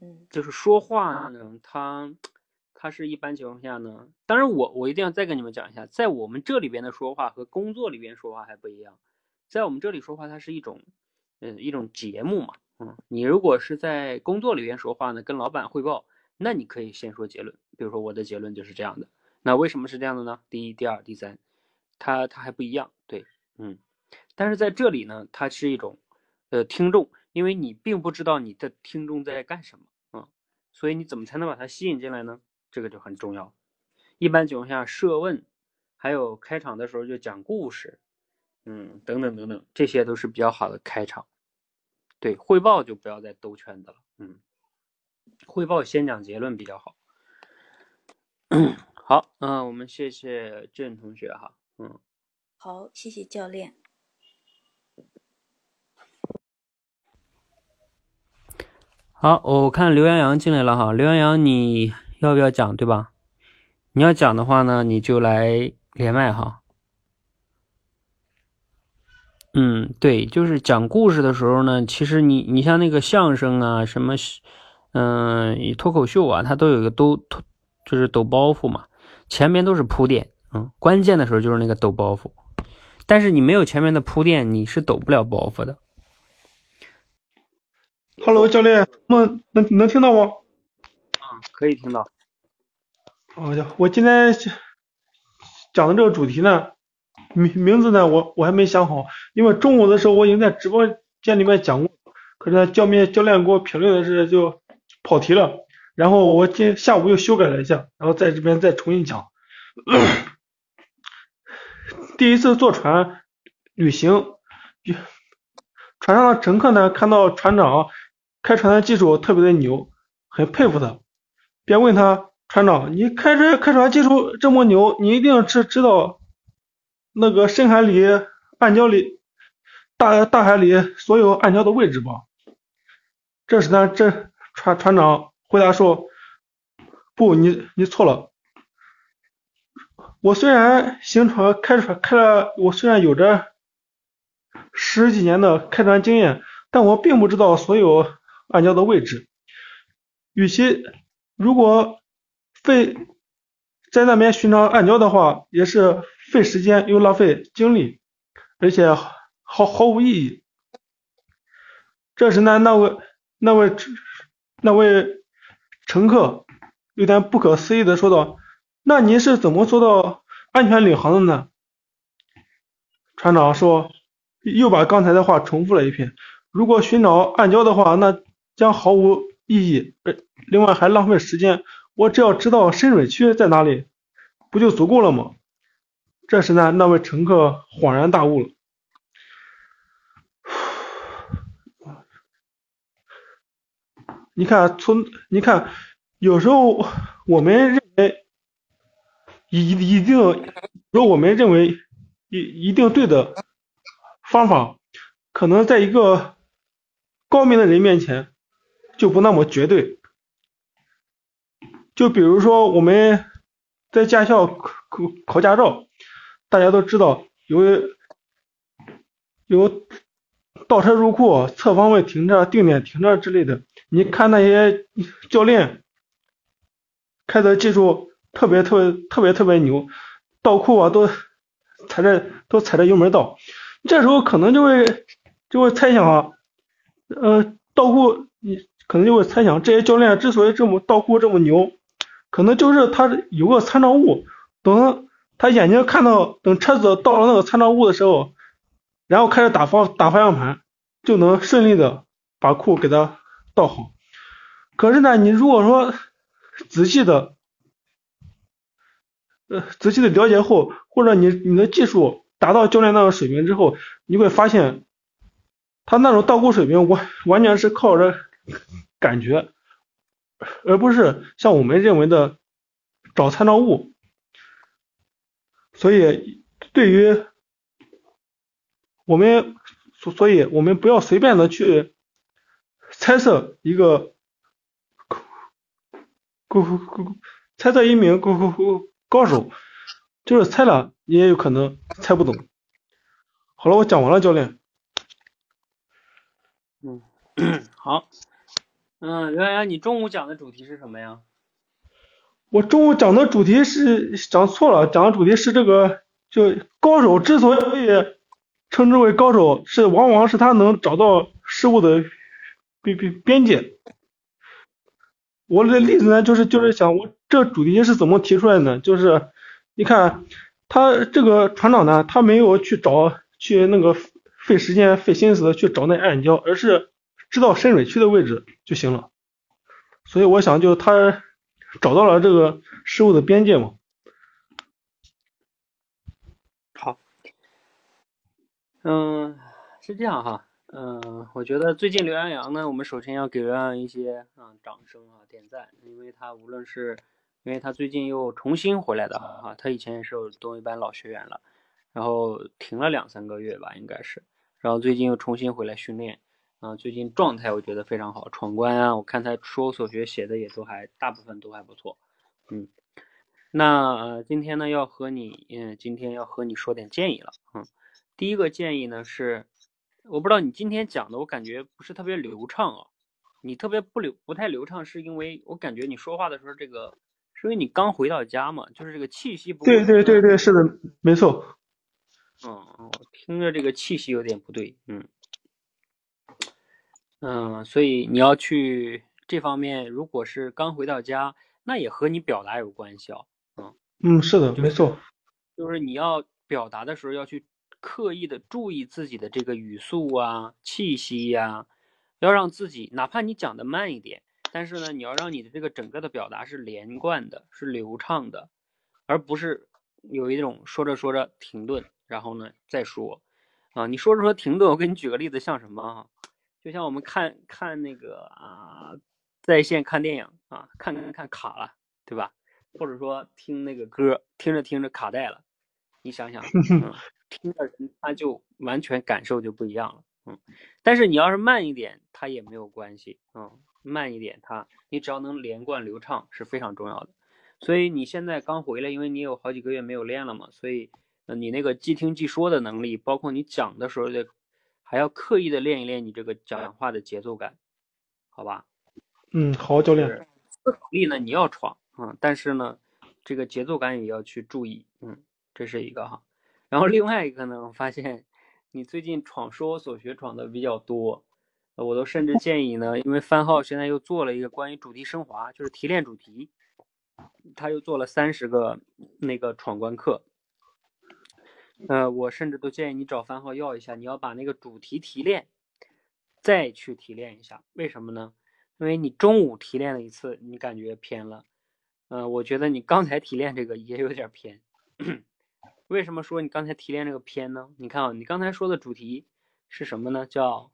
[SPEAKER 4] 嗯，
[SPEAKER 1] 就是说话呢，它它是一般情况下呢，当然我我一定要再跟你们讲一下，在我们这里边的说话和工作里边说话还不一样，在我们这里说话，它是一种。嗯，一种节目嘛，嗯，你如果是在工作里边说话呢，跟老板汇报，那你可以先说结论，比如说我的结论就是这样的，那为什么是这样的呢？第一、第二、第三，它它还不一样，对，嗯，但是在这里呢，它是一种，呃，听众，因为你并不知道你的听众在干什么，嗯，所以你怎么才能把它吸引进来呢？这个就很重要。一般情况下，设问，还有开场的时候就讲故事。嗯，等等等等，这些都是比较好的开场。对，汇报就不要再兜圈子了。嗯，汇报先讲结论比较好。[coughs] 好，嗯，我们谢谢郑同学哈。嗯，
[SPEAKER 4] 好，谢谢教练。
[SPEAKER 1] 好，我看刘洋洋进来了哈。刘洋洋，你要不要讲？对吧？你要讲的话呢，你就来连麦哈。嗯，对，就是讲故事的时候呢，其实你你像那个相声啊，什么，嗯，脱口秀啊，它都有一个抖，就是抖包袱嘛，前面都是铺垫，嗯，关键的时候就是那个抖包袱，但是你没有前面的铺垫，你是抖不了包袱的。
[SPEAKER 5] Hello，教练，能能能听到吗？
[SPEAKER 1] 嗯，可以听到。
[SPEAKER 5] 好的，我今天讲的这个主题呢。名名字呢，我我还没想好，因为中午的时候我已经在直播间里面讲过，可是教面教练给我评论的是就跑题了，然后我今下午又修改了一下，然后在这边再重新讲。[coughs] 第一次坐船旅行，船上的乘客呢看到船长开船的技术特别的牛，很佩服他，便问他船长，你开车开船技术这么牛，你一定是知道。那个深海里、暗礁里、大大海里所有暗礁的位置吧。这时呢，这船船长回答说：“不，你你错了。我虽然行船开船开了，我虽然有着十几年的开船经验，但我并不知道所有暗礁的位置。与其如果费在那边寻找暗礁的话，也是。”费时间又浪费精力，而且毫毫无意义。这时呢，那位那位那位乘客有点不可思议的说道：“那您是怎么做到安全领航的呢？”船长说，又把刚才的话重复了一遍：“如果寻找暗礁的话，那将毫无意义，另外还浪费时间。我只要知道深水区在哪里，不就足够了吗？”这时呢，那位乘客恍然大悟了。你看，从你看有时候我们认为一一定，如果我们认为一一定对的方法，可能在一个高明的人面前就不那么绝对。就比如说我们在驾校考考驾照，大家都知道有有倒车入库、侧方位停车、定点停车之类的。你看那些教练开的技术特别特别特别特别牛，倒库啊都踩着都踩着油门倒，这时候可能就会就会猜想啊，呃，倒库你可能就会猜想这些教练之所以这么倒库这么牛，可能就是他有个参照物，等他眼睛看到等车子到了那个参照物的时候，然后开始打方打方向盘，就能顺利的把库给他。倒好，可是呢，你如果说仔细的，呃，仔细的了解后，或者你你的技术达到教练那个水平之后，你会发现，他那种倒库水平完完全是靠着感觉，而不是像我们认为的找参照物。所以，对于我们，所所以我们不要随便的去。猜测一个高高高，猜测一名高高高高手，就是猜了也有可能猜不懂。好了，我讲完了，教练。
[SPEAKER 1] 嗯，[coughs] 好。嗯，刘洋洋，你中午讲的主题是什么呀？
[SPEAKER 5] 我中午讲的主题是讲错了，讲的主题是这个，就高手之所以称之为高手，是往往是他能找到事物的。边边边界，我的例子呢，就是就是想我这主题是怎么提出来的？就是你看他这个船长呢，他没有去找去那个费时间费心思的去找那暗礁，而是知道深水区的位置就行了。所以我想，就他找到了这个事物的边界嘛。
[SPEAKER 1] 好，嗯，是这样哈。嗯，我觉得最近刘洋洋呢，我们首先要给刘洋洋一些啊掌声啊点赞，因为他无论是，因为他最近又重新回来的啊，他以前也是东一班老学员了，然后停了两三个月吧，应该是，然后最近又重新回来训练啊，最近状态我觉得非常好，闯关啊，我看他说所学写的也都还大部分都还不错，嗯，那呃今天呢要和你嗯今天要和你说点建议了，嗯，第一个建议呢是。我不知道你今天讲的，我感觉不是特别流畅啊。你特别不流不太流畅，是因为我感觉你说话的时候，这个是因为你刚回到家嘛，就是这个气息不
[SPEAKER 5] 对。对对对对，是的，没错。
[SPEAKER 1] 嗯，我听着这个气息有点不对，嗯嗯，所以你要去这方面，如果是刚回到家，那也和你表达有关系哦。
[SPEAKER 5] 嗯嗯，是的，没错，
[SPEAKER 1] 就是你要表达的时候要去。刻意的注意自己的这个语速啊、气息呀，要让自己哪怕你讲的慢一点，但是呢，你要让你的这个整个的表达是连贯的、是流畅的，而不是有一种说着说着停顿，然后呢再说啊。你说着说停顿，我给你举个例子，像什么啊？就像我们看看那个啊，在线看电影啊，看看看卡了，对吧？或者说听那个歌，听着听着卡带了，你想想。[laughs] 听的人他就完全感受就不一样了，嗯，但是你要是慢一点，他也没有关系，嗯，慢一点，他你只要能连贯流畅是非常重要的。所以你现在刚回来，因为你有好几个月没有练了嘛，所以你那个即听即说的能力，包括你讲的时候的，还要刻意的练一练你这个讲话的节奏感，好吧？
[SPEAKER 5] 嗯，好，教练。
[SPEAKER 1] 思考力呢你要闯，嗯，但是呢，这个节奏感也要去注意，嗯，这是一个哈。然后另外一个呢，我发现你最近闯说我所学闯的比较多，我都甚至建议呢，因为番号现在又做了一个关于主题升华，就是提炼主题，他又做了三十个那个闯关课，呃，我甚至都建议你找番号要一下，你要把那个主题提炼，再去提炼一下，为什么呢？因为你中午提炼了一次，你感觉偏了，嗯，我觉得你刚才提炼这个也有点偏。[clears throat] 为什么说你刚才提炼这个偏呢？你看啊，你刚才说的主题是什么呢？叫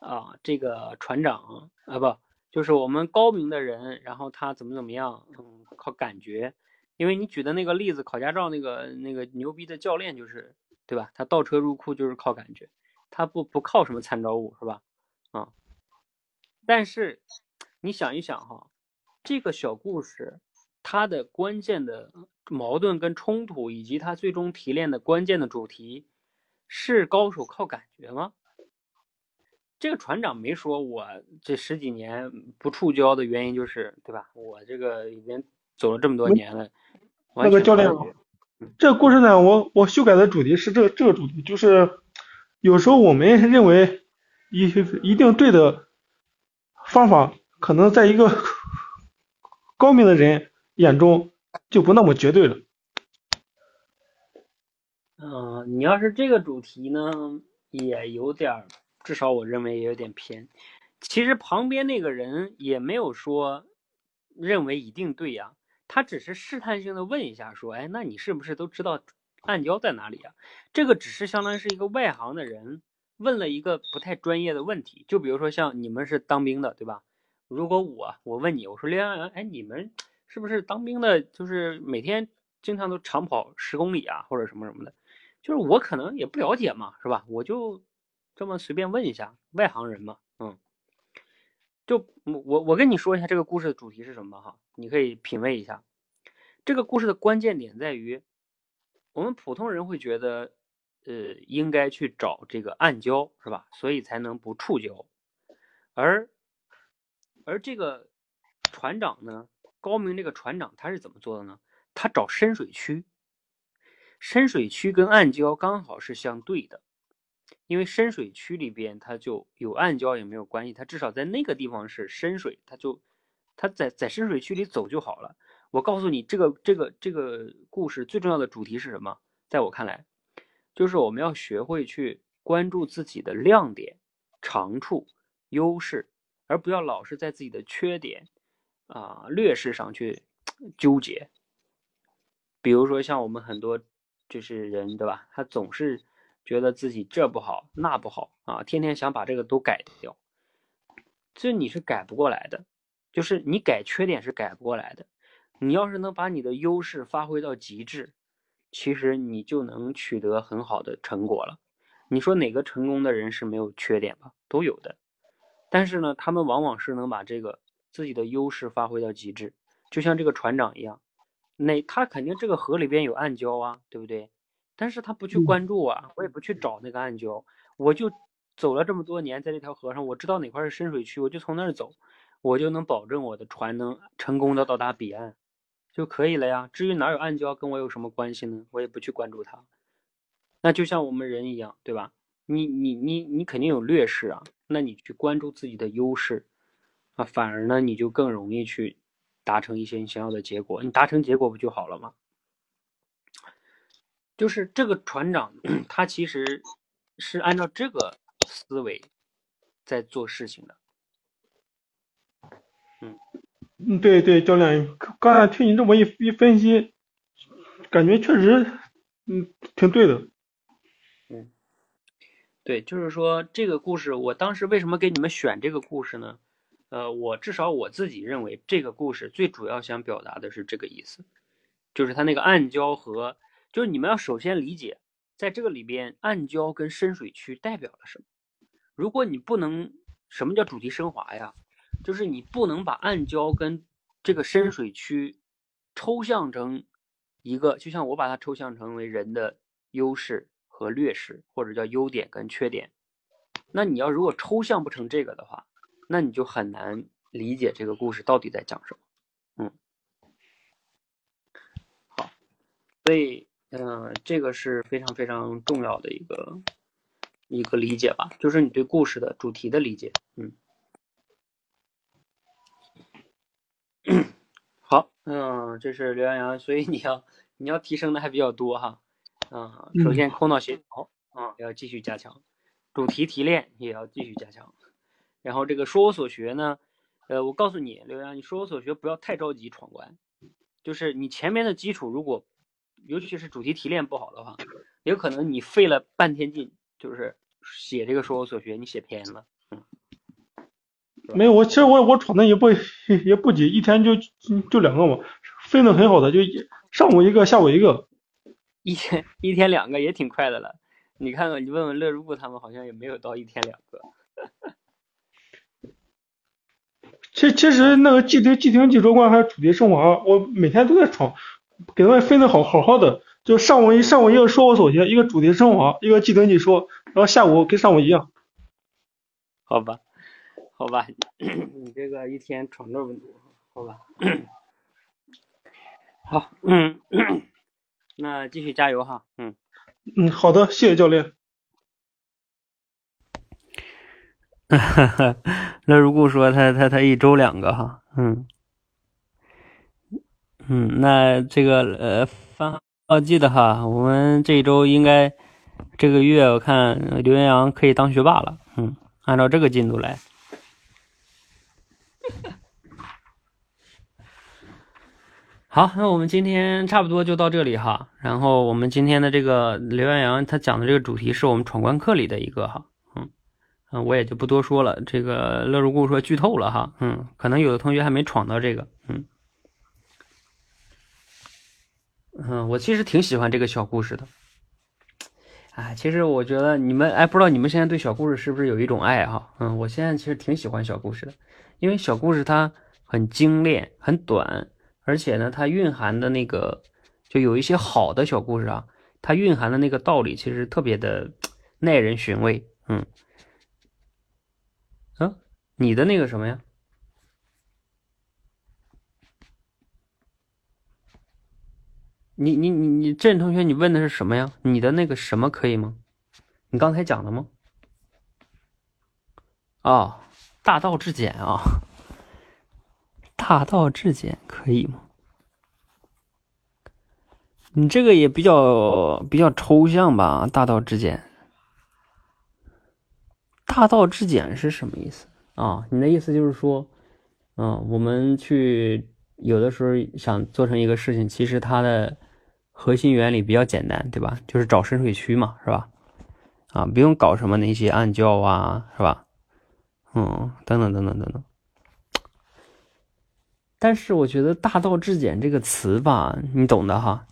[SPEAKER 1] 啊，这个船长啊，不，就是我们高明的人，然后他怎么怎么样，嗯，靠感觉。因为你举的那个例子，考驾照那个那个牛逼的教练就是，对吧？他倒车入库就是靠感觉，他不不靠什么参照物，是吧？啊，但是你想一想哈，这个小故事它的关键的矛盾跟冲突，以及它最终提炼的关键的主题，是高手靠感觉吗？这个船长没说，我这十几年不触礁的原因就是，对吧？我这个已经走了这么多年了。
[SPEAKER 5] 那个教练，这个故事呢，我我修改的主题是这个这个主题，就是有时候我们认为一一定对的方法，可能在一个高明的人眼中就不那么绝对了。
[SPEAKER 1] 嗯，你要是这个主题呢，也有点，至少我认为也有点偏。其实旁边那个人也没有说认为一定对呀。他只是试探性的问一下，说：“哎，那你是不是都知道暗礁在哪里啊？”这个只是相当于是一个外行的人问了一个不太专业的问题。就比如说像你们是当兵的，对吧？如果我我问你，我说刘洋洋，哎，你们是不是当兵的？就是每天经常都长跑十公里啊，或者什么什么的？就是我可能也不了解嘛，是吧？我就这么随便问一下，外行人嘛，就我我跟你说一下这个故事的主题是什么哈，你可以品味一下。这个故事的关键点在于，我们普通人会觉得，呃，应该去找这个暗礁是吧？所以才能不触礁。而而这个船长呢，高明这个船长他是怎么做的呢？他找深水区，深水区跟暗礁刚好是相对的。因为深水区里边它就有暗礁也没有关系，它至少在那个地方是深水，它就它在在深水区里走就好了。我告诉你，这个这个这个故事最重要的主题是什么？在我看来，就是我们要学会去关注自己的亮点、长处、优势，而不要老是在自己的缺点啊劣势上去纠结。比如说像我们很多就是人，对吧？他总是。觉得自己这不好那不好啊，天天想把这个都改掉，这你是改不过来的，就是你改缺点是改不过来的。你要是能把你的优势发挥到极致，其实你就能取得很好的成果了。你说哪个成功的人是没有缺点吧？都有的，但是呢，他们往往是能把这个自己的优势发挥到极致，就像这个船长一样，那他肯定这个河里边有暗礁啊，对不对？但是他不去关注啊，我也不去找那个暗礁，我就走了这么多年，在这条河上，我知道哪块是深水区，我就从那儿走，我就能保证我的船能成功的到达彼岸，就可以了呀。至于哪有暗礁，跟我有什么关系呢？我也不去关注它。那就像我们人一样，对吧？你你你你肯定有劣势啊，那你去关注自己的优势啊，反而呢，你就更容易去达成一些你想要的结果。你达成结果不就好了吗？就是这个船长，[clears throat] 他其实是按照这个思维在做事情的。
[SPEAKER 5] 嗯嗯，对对，教练，刚才听你这么一一分析，感觉确实嗯挺对的。
[SPEAKER 1] 嗯，对，就是说这个故事，我当时为什么给你们选这个故事呢？呃，我至少我自己认为，这个故事最主要想表达的是这个意思，就是他那个暗礁和。就是你们要首先理解，在这个里边，暗礁跟深水区代表了什么。如果你不能，什么叫主题升华呀？就是你不能把暗礁跟这个深水区抽象成一个，就像我把它抽象成为人的优势和劣势，或者叫优点跟缺点。那你要如果抽象不成这个的话，那你就很难理解这个故事到底在讲什么。嗯，好，所以。嗯，这个是非常非常重要的一个一个理解吧，就是你对故事的主题的理解。嗯，[coughs] 好，嗯，这是刘洋洋，所以你要你要提升的还比较多哈。嗯，首先空脑协调啊要继续加强，主题提炼也要继续加强。然后这个说我所学呢，呃，我告诉你，刘洋，你说我所学不要太着急闯关，就是你前面的基础如果。尤其是主题提炼不好的话，有可能你费了半天劲，就是写这个说我所学，你写偏了。嗯
[SPEAKER 5] 没有，我其实我我闯的也不 [laughs] 也不急，一天就就两个嘛，分的很好的，就上午一个，下午一个。[laughs]
[SPEAKER 1] 一天一天两个也挺快的了，你看看，你问问乐如故他们，好像也没有到一天两个。
[SPEAKER 5] 其其实那个季听季听季州关还有主题升华，我每天都在闯，给他们分的好好好的。就上午一上午一个说我所学，一个主题升华，一个季听季说，然后下午跟上午一样。
[SPEAKER 1] 好吧，好吧，[coughs] 你这个一天闯这么多，好吧。[coughs] 好，嗯，[coughs] 那继续加油哈，嗯。
[SPEAKER 5] 嗯，好的，谢谢教练。
[SPEAKER 1] 哈哈，那如果说他他他一周两个哈，嗯，嗯，那这个呃，番号记得哈，我们这一周应该这个月我看刘元阳可以当学霸了，嗯，按照这个进度来。[laughs] 好，那我们今天差不多就到这里哈，然后我们今天的这个刘元阳他讲的这个主题是我们闯关课里的一个哈。嗯，我也就不多说了。这个乐如故说剧透了哈，嗯，可能有的同学还没闯到这个，嗯，嗯，我其实挺喜欢这个小故事的。哎，其实我觉得你们，哎，不知道你们现在对小故事是不是有一种爱哈？嗯，我现在其实挺喜欢小故事的，因为小故事它很精炼、很短，而且呢，它蕴含的那个，就有一些好的小故事啊，它蕴含的那个道理其实特别的耐人寻味，嗯。你的那个什么呀？你你你你，郑同学，你问的是什么呀？你的那个什么可以吗？你刚才讲的吗？哦，大道至简啊，大道至简可以吗？你这个也比较比较抽象吧？大道至简，大道至简是什么意思？啊，你的意思就是说，嗯，我们去有的时候想做成一个事情，其实它的核心原理比较简单，对吧？就是找深水区嘛，是吧？啊，不用搞什么那些暗教啊，是吧？嗯，等等等等等等。但是我觉得“大道至简”这个词吧，你懂的哈，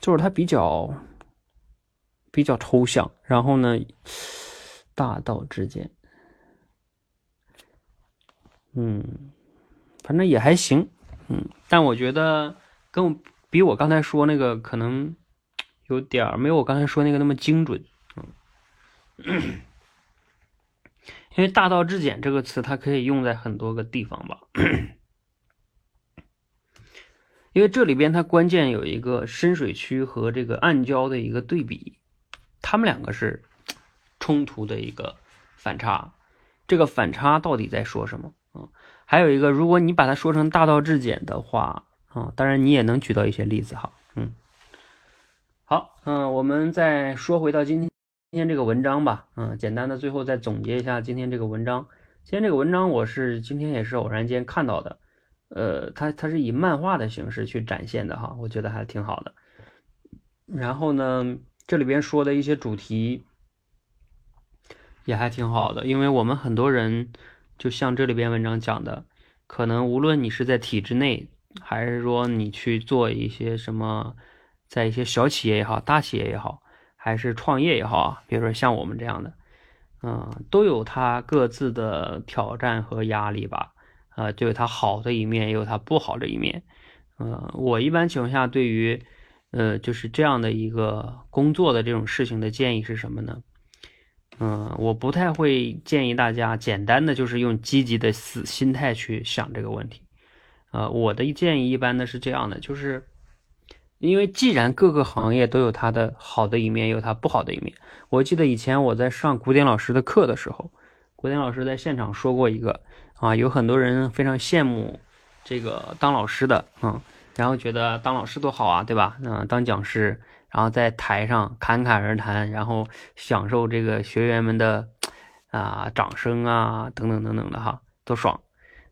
[SPEAKER 1] 就是它比较比较抽象。然后呢，“大道至简”。嗯，反正也还行，嗯，但我觉得跟我比我刚才说那个可能有点儿没有我刚才说那个那么精准，嗯，因为“大道至简”这个词它可以用在很多个地方吧，因为这里边它关键有一个深水区和这个暗礁的一个对比，他们两个是冲突的一个反差，这个反差到底在说什么？嗯还有一个，如果你把它说成大道至简的话，啊，当然你也能举到一些例子哈，嗯，好，嗯，我们再说回到今天今天这个文章吧，嗯，简单的最后再总结一下今天这个文章。今天这个文章我是今天也是偶然间看到的，呃，它它是以漫画的形式去展现的哈，我觉得还挺好的。然后呢，这里边说的一些主题也还挺好的，因为我们很多人。就像这里边文章讲的，可能无论你是在体制内，还是说你去做一些什么，在一些小企业也好，大企业也好，还是创业也好啊，比如说像我们这样的，嗯，都有它各自的挑战和压力吧，呃，就有它好的一面，也有它不好的一面，嗯，我一般情况下对于，呃，就是这样的一个工作的这种事情的建议是什么呢？嗯，我不太会建议大家简单的就是用积极的思心态去想这个问题。呃，我的建议一般的是这样的，就是因为既然各个行业都有它的好的一面，有它不好的一面。我记得以前我在上古典老师的课的时候，古典老师在现场说过一个啊，有很多人非常羡慕这个当老师的，嗯，然后觉得当老师多好啊，对吧？嗯，当讲师。然后在台上侃侃而谈，然后享受这个学员们的啊掌声啊等等等等的哈，多爽，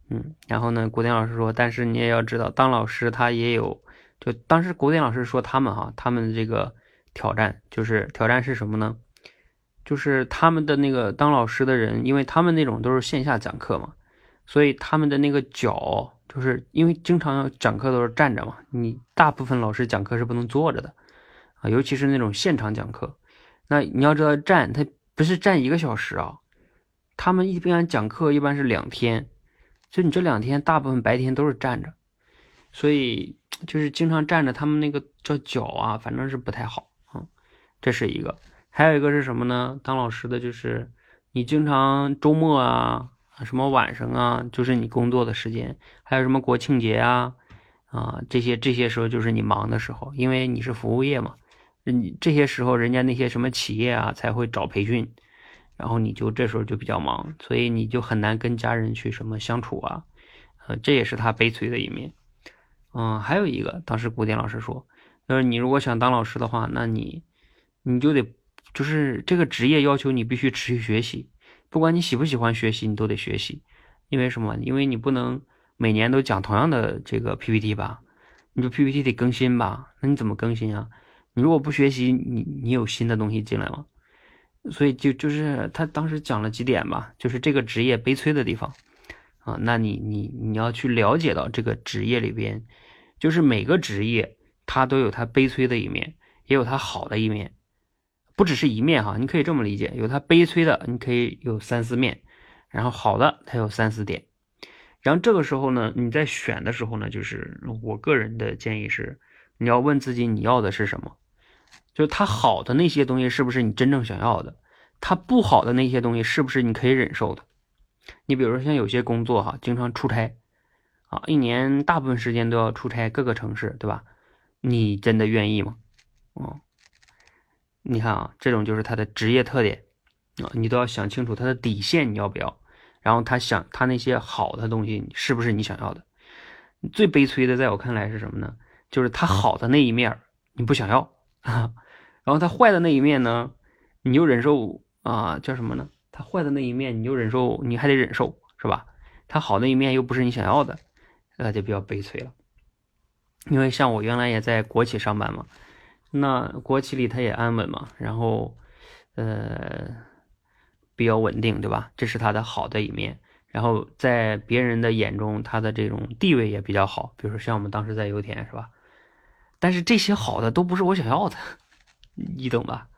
[SPEAKER 1] 嗯。然后呢，古典老师说，但是你也要知道，当老师他也有，就当时古典老师说他们哈，他们这个挑战就是挑战是什么呢？就是他们的那个当老师的人，因为他们那种都是线下讲课嘛，所以他们的那个脚，就是因为经常讲课都是站着嘛，你大部分老师讲课是不能坐着的啊，尤其是那种现场讲课，那你要知道站，他不是站一个小时啊，他们一般讲课一般是两天，所以你这两天大部分白天都是站着，所以就是经常站着，他们那个叫脚啊，反正是不太好啊，这是一个。还有一个是什么呢？当老师的就是你经常周末啊，什么晚上啊，就是你工作的时间，还有什么国庆节啊，啊这些这些时候就是你忙的时候，因为你是服务业嘛，你这些时候人家那些什么企业啊才会找培训，然后你就这时候就比较忙，所以你就很难跟家人去什么相处啊，呃这也是他悲催的一面。嗯，还有一个，当时古典老师说，就是你如果想当老师的话，那你你就得。就是这个职业要求你必须持续学习，不管你喜不喜欢学习，你都得学习。因为什么？因为你不能每年都讲同样的这个 PPT 吧？你这 PPT 得更新吧？那你怎么更新啊？你如果不学习，你你有新的东西进来吗？所以就就是他当时讲了几点吧，就是这个职业悲催的地方啊。那你你你要去了解到这个职业里边，就是每个职业它都有它悲催的一面，也有它好的一面。不只是一面哈，你可以这么理解，有它悲催的，你可以有三四面，然后好的它有三四点，然后这个时候呢，你在选的时候呢，就是我个人的建议是，你要问自己你要的是什么，就是它好的那些东西是不是你真正想要的，它不好的那些东西是不是你可以忍受的？你比如说像有些工作哈，经常出差，啊，一年大部分时间都要出差各个城市，对吧？你真的愿意吗？哦。你看啊，这种就是他的职业特点啊，你都要想清楚他的底线你要不要，然后他想他那些好的东西是不是你想要的？最悲催的在我看来是什么呢？就是他好的那一面你不想要，[laughs] 然后他坏的那一面呢，你又忍受啊，叫什么呢？他坏的那一面你就忍受，你还得忍受是吧？他好那一面又不是你想要的，那就比较悲催了。因为像我原来也在国企上班嘛。那国企里他也安稳嘛，然后，呃，比较稳定，对吧？这是他的好的一面。然后在别人的眼中，他的这种地位也比较好。比如说像我们当时在油田，是吧？但是这些好的都不是我想要的，你懂吧？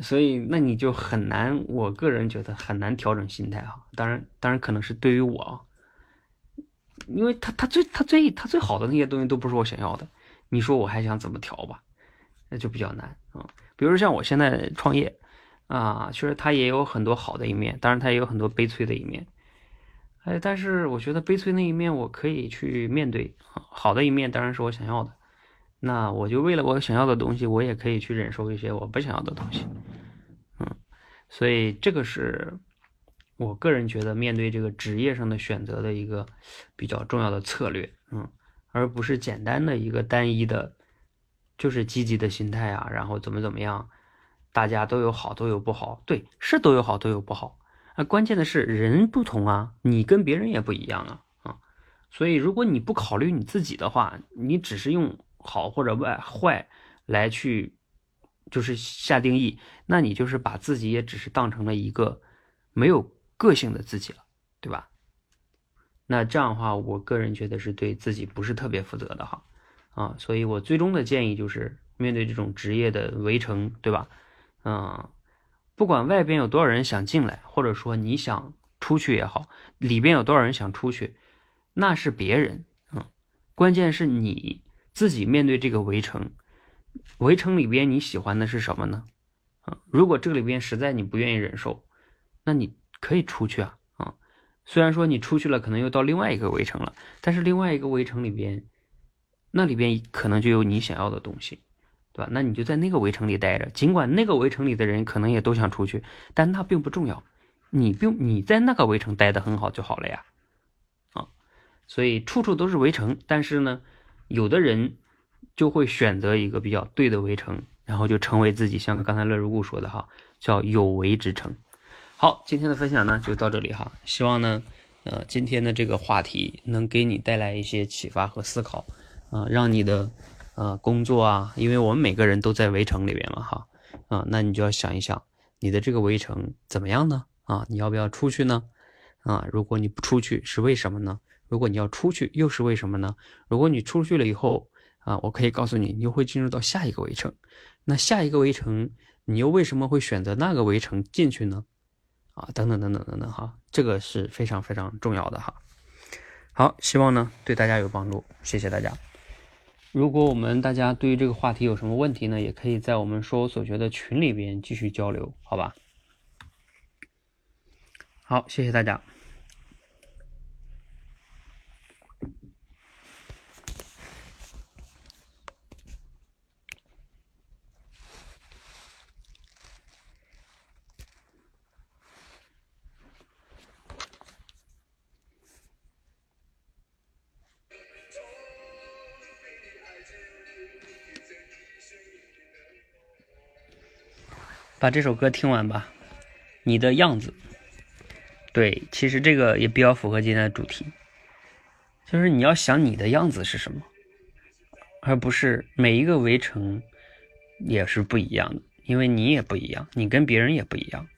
[SPEAKER 1] 所以那你就很难，我个人觉得很难调整心态哈。当然，当然可能是对于我，因为他他最他最他最好的那些东西都不是我想要的，你说我还想怎么调吧？那就比较难啊，比如像我现在创业啊，确实它也有很多好的一面，当然它也有很多悲催的一面。哎，但是我觉得悲催那一面我可以去面对，好的一面当然是我想要的。那我就为了我想要的东西，我也可以去忍受一些我不想要的东西。嗯，所以这个是我个人觉得面对这个职业上的选择的一个比较重要的策略，嗯，而不是简单的一个单一的。就是积极的心态啊，然后怎么怎么样，大家都有好都有不好，对，是都有好都有不好。那关键的是人不同啊，你跟别人也不一样啊啊，所以如果你不考虑你自己的话，你只是用好或者外坏来去就是下定义，那你就是把自己也只是当成了一个没有个性的自己了，对吧？那这样的话，我个人觉得是对自己不是特别负责的哈。啊，所以我最终的建议就是，面对这种职业的围城，对吧？嗯，不管外边有多少人想进来，或者说你想出去也好，里边有多少人想出去，那是别人。嗯，关键是你自己面对这个围城，围城里边你喜欢的是什么呢？啊，如果这里边实在你不愿意忍受，那你可以出去啊。啊，虽然说你出去了，可能又到另外一个围城了，但是另外一个围城里边。那里边可能就有你想要的东西，对吧？那你就在那个围城里待着，尽管那个围城里的人可能也都想出去，但那并不重要，你并你在那个围城待的很好就好了呀，啊，所以处处都是围城，但是呢，有的人就会选择一个比较对的围城，然后就成为自己，像刚才乐如故说的哈，叫有为之城。好，今天的分享呢就到这里哈，希望呢，呃，今天的这个话题能给你带来一些启发和思考。啊，让你的呃工作啊，因为我们每个人都在围城里边嘛，哈，啊，那你就要想一想，你的这个围城怎么样呢？啊，你要不要出去呢？啊，如果你不出去是为什么呢？如果你要出去又是为什么呢？如果你出去了以后啊，我可以告诉你，你又会进入到下一个围城。那下一个围城，你又为什么会选择那个围城进去呢？啊，等等等等等等哈，这个是非常非常重要的哈。好，希望呢对大家有帮助，谢谢大家。如果我们大家对于这个话题有什么问题呢，也可以在我们说所学的群里边继续交流，好吧？好，谢谢大家。把这首歌听完吧，你的样子。对，其实这个也比较符合今天的主题，就是你要想你的样子是什么，而不是每一个围城也是不一样的，因为你也不一样，你跟别人也不一样。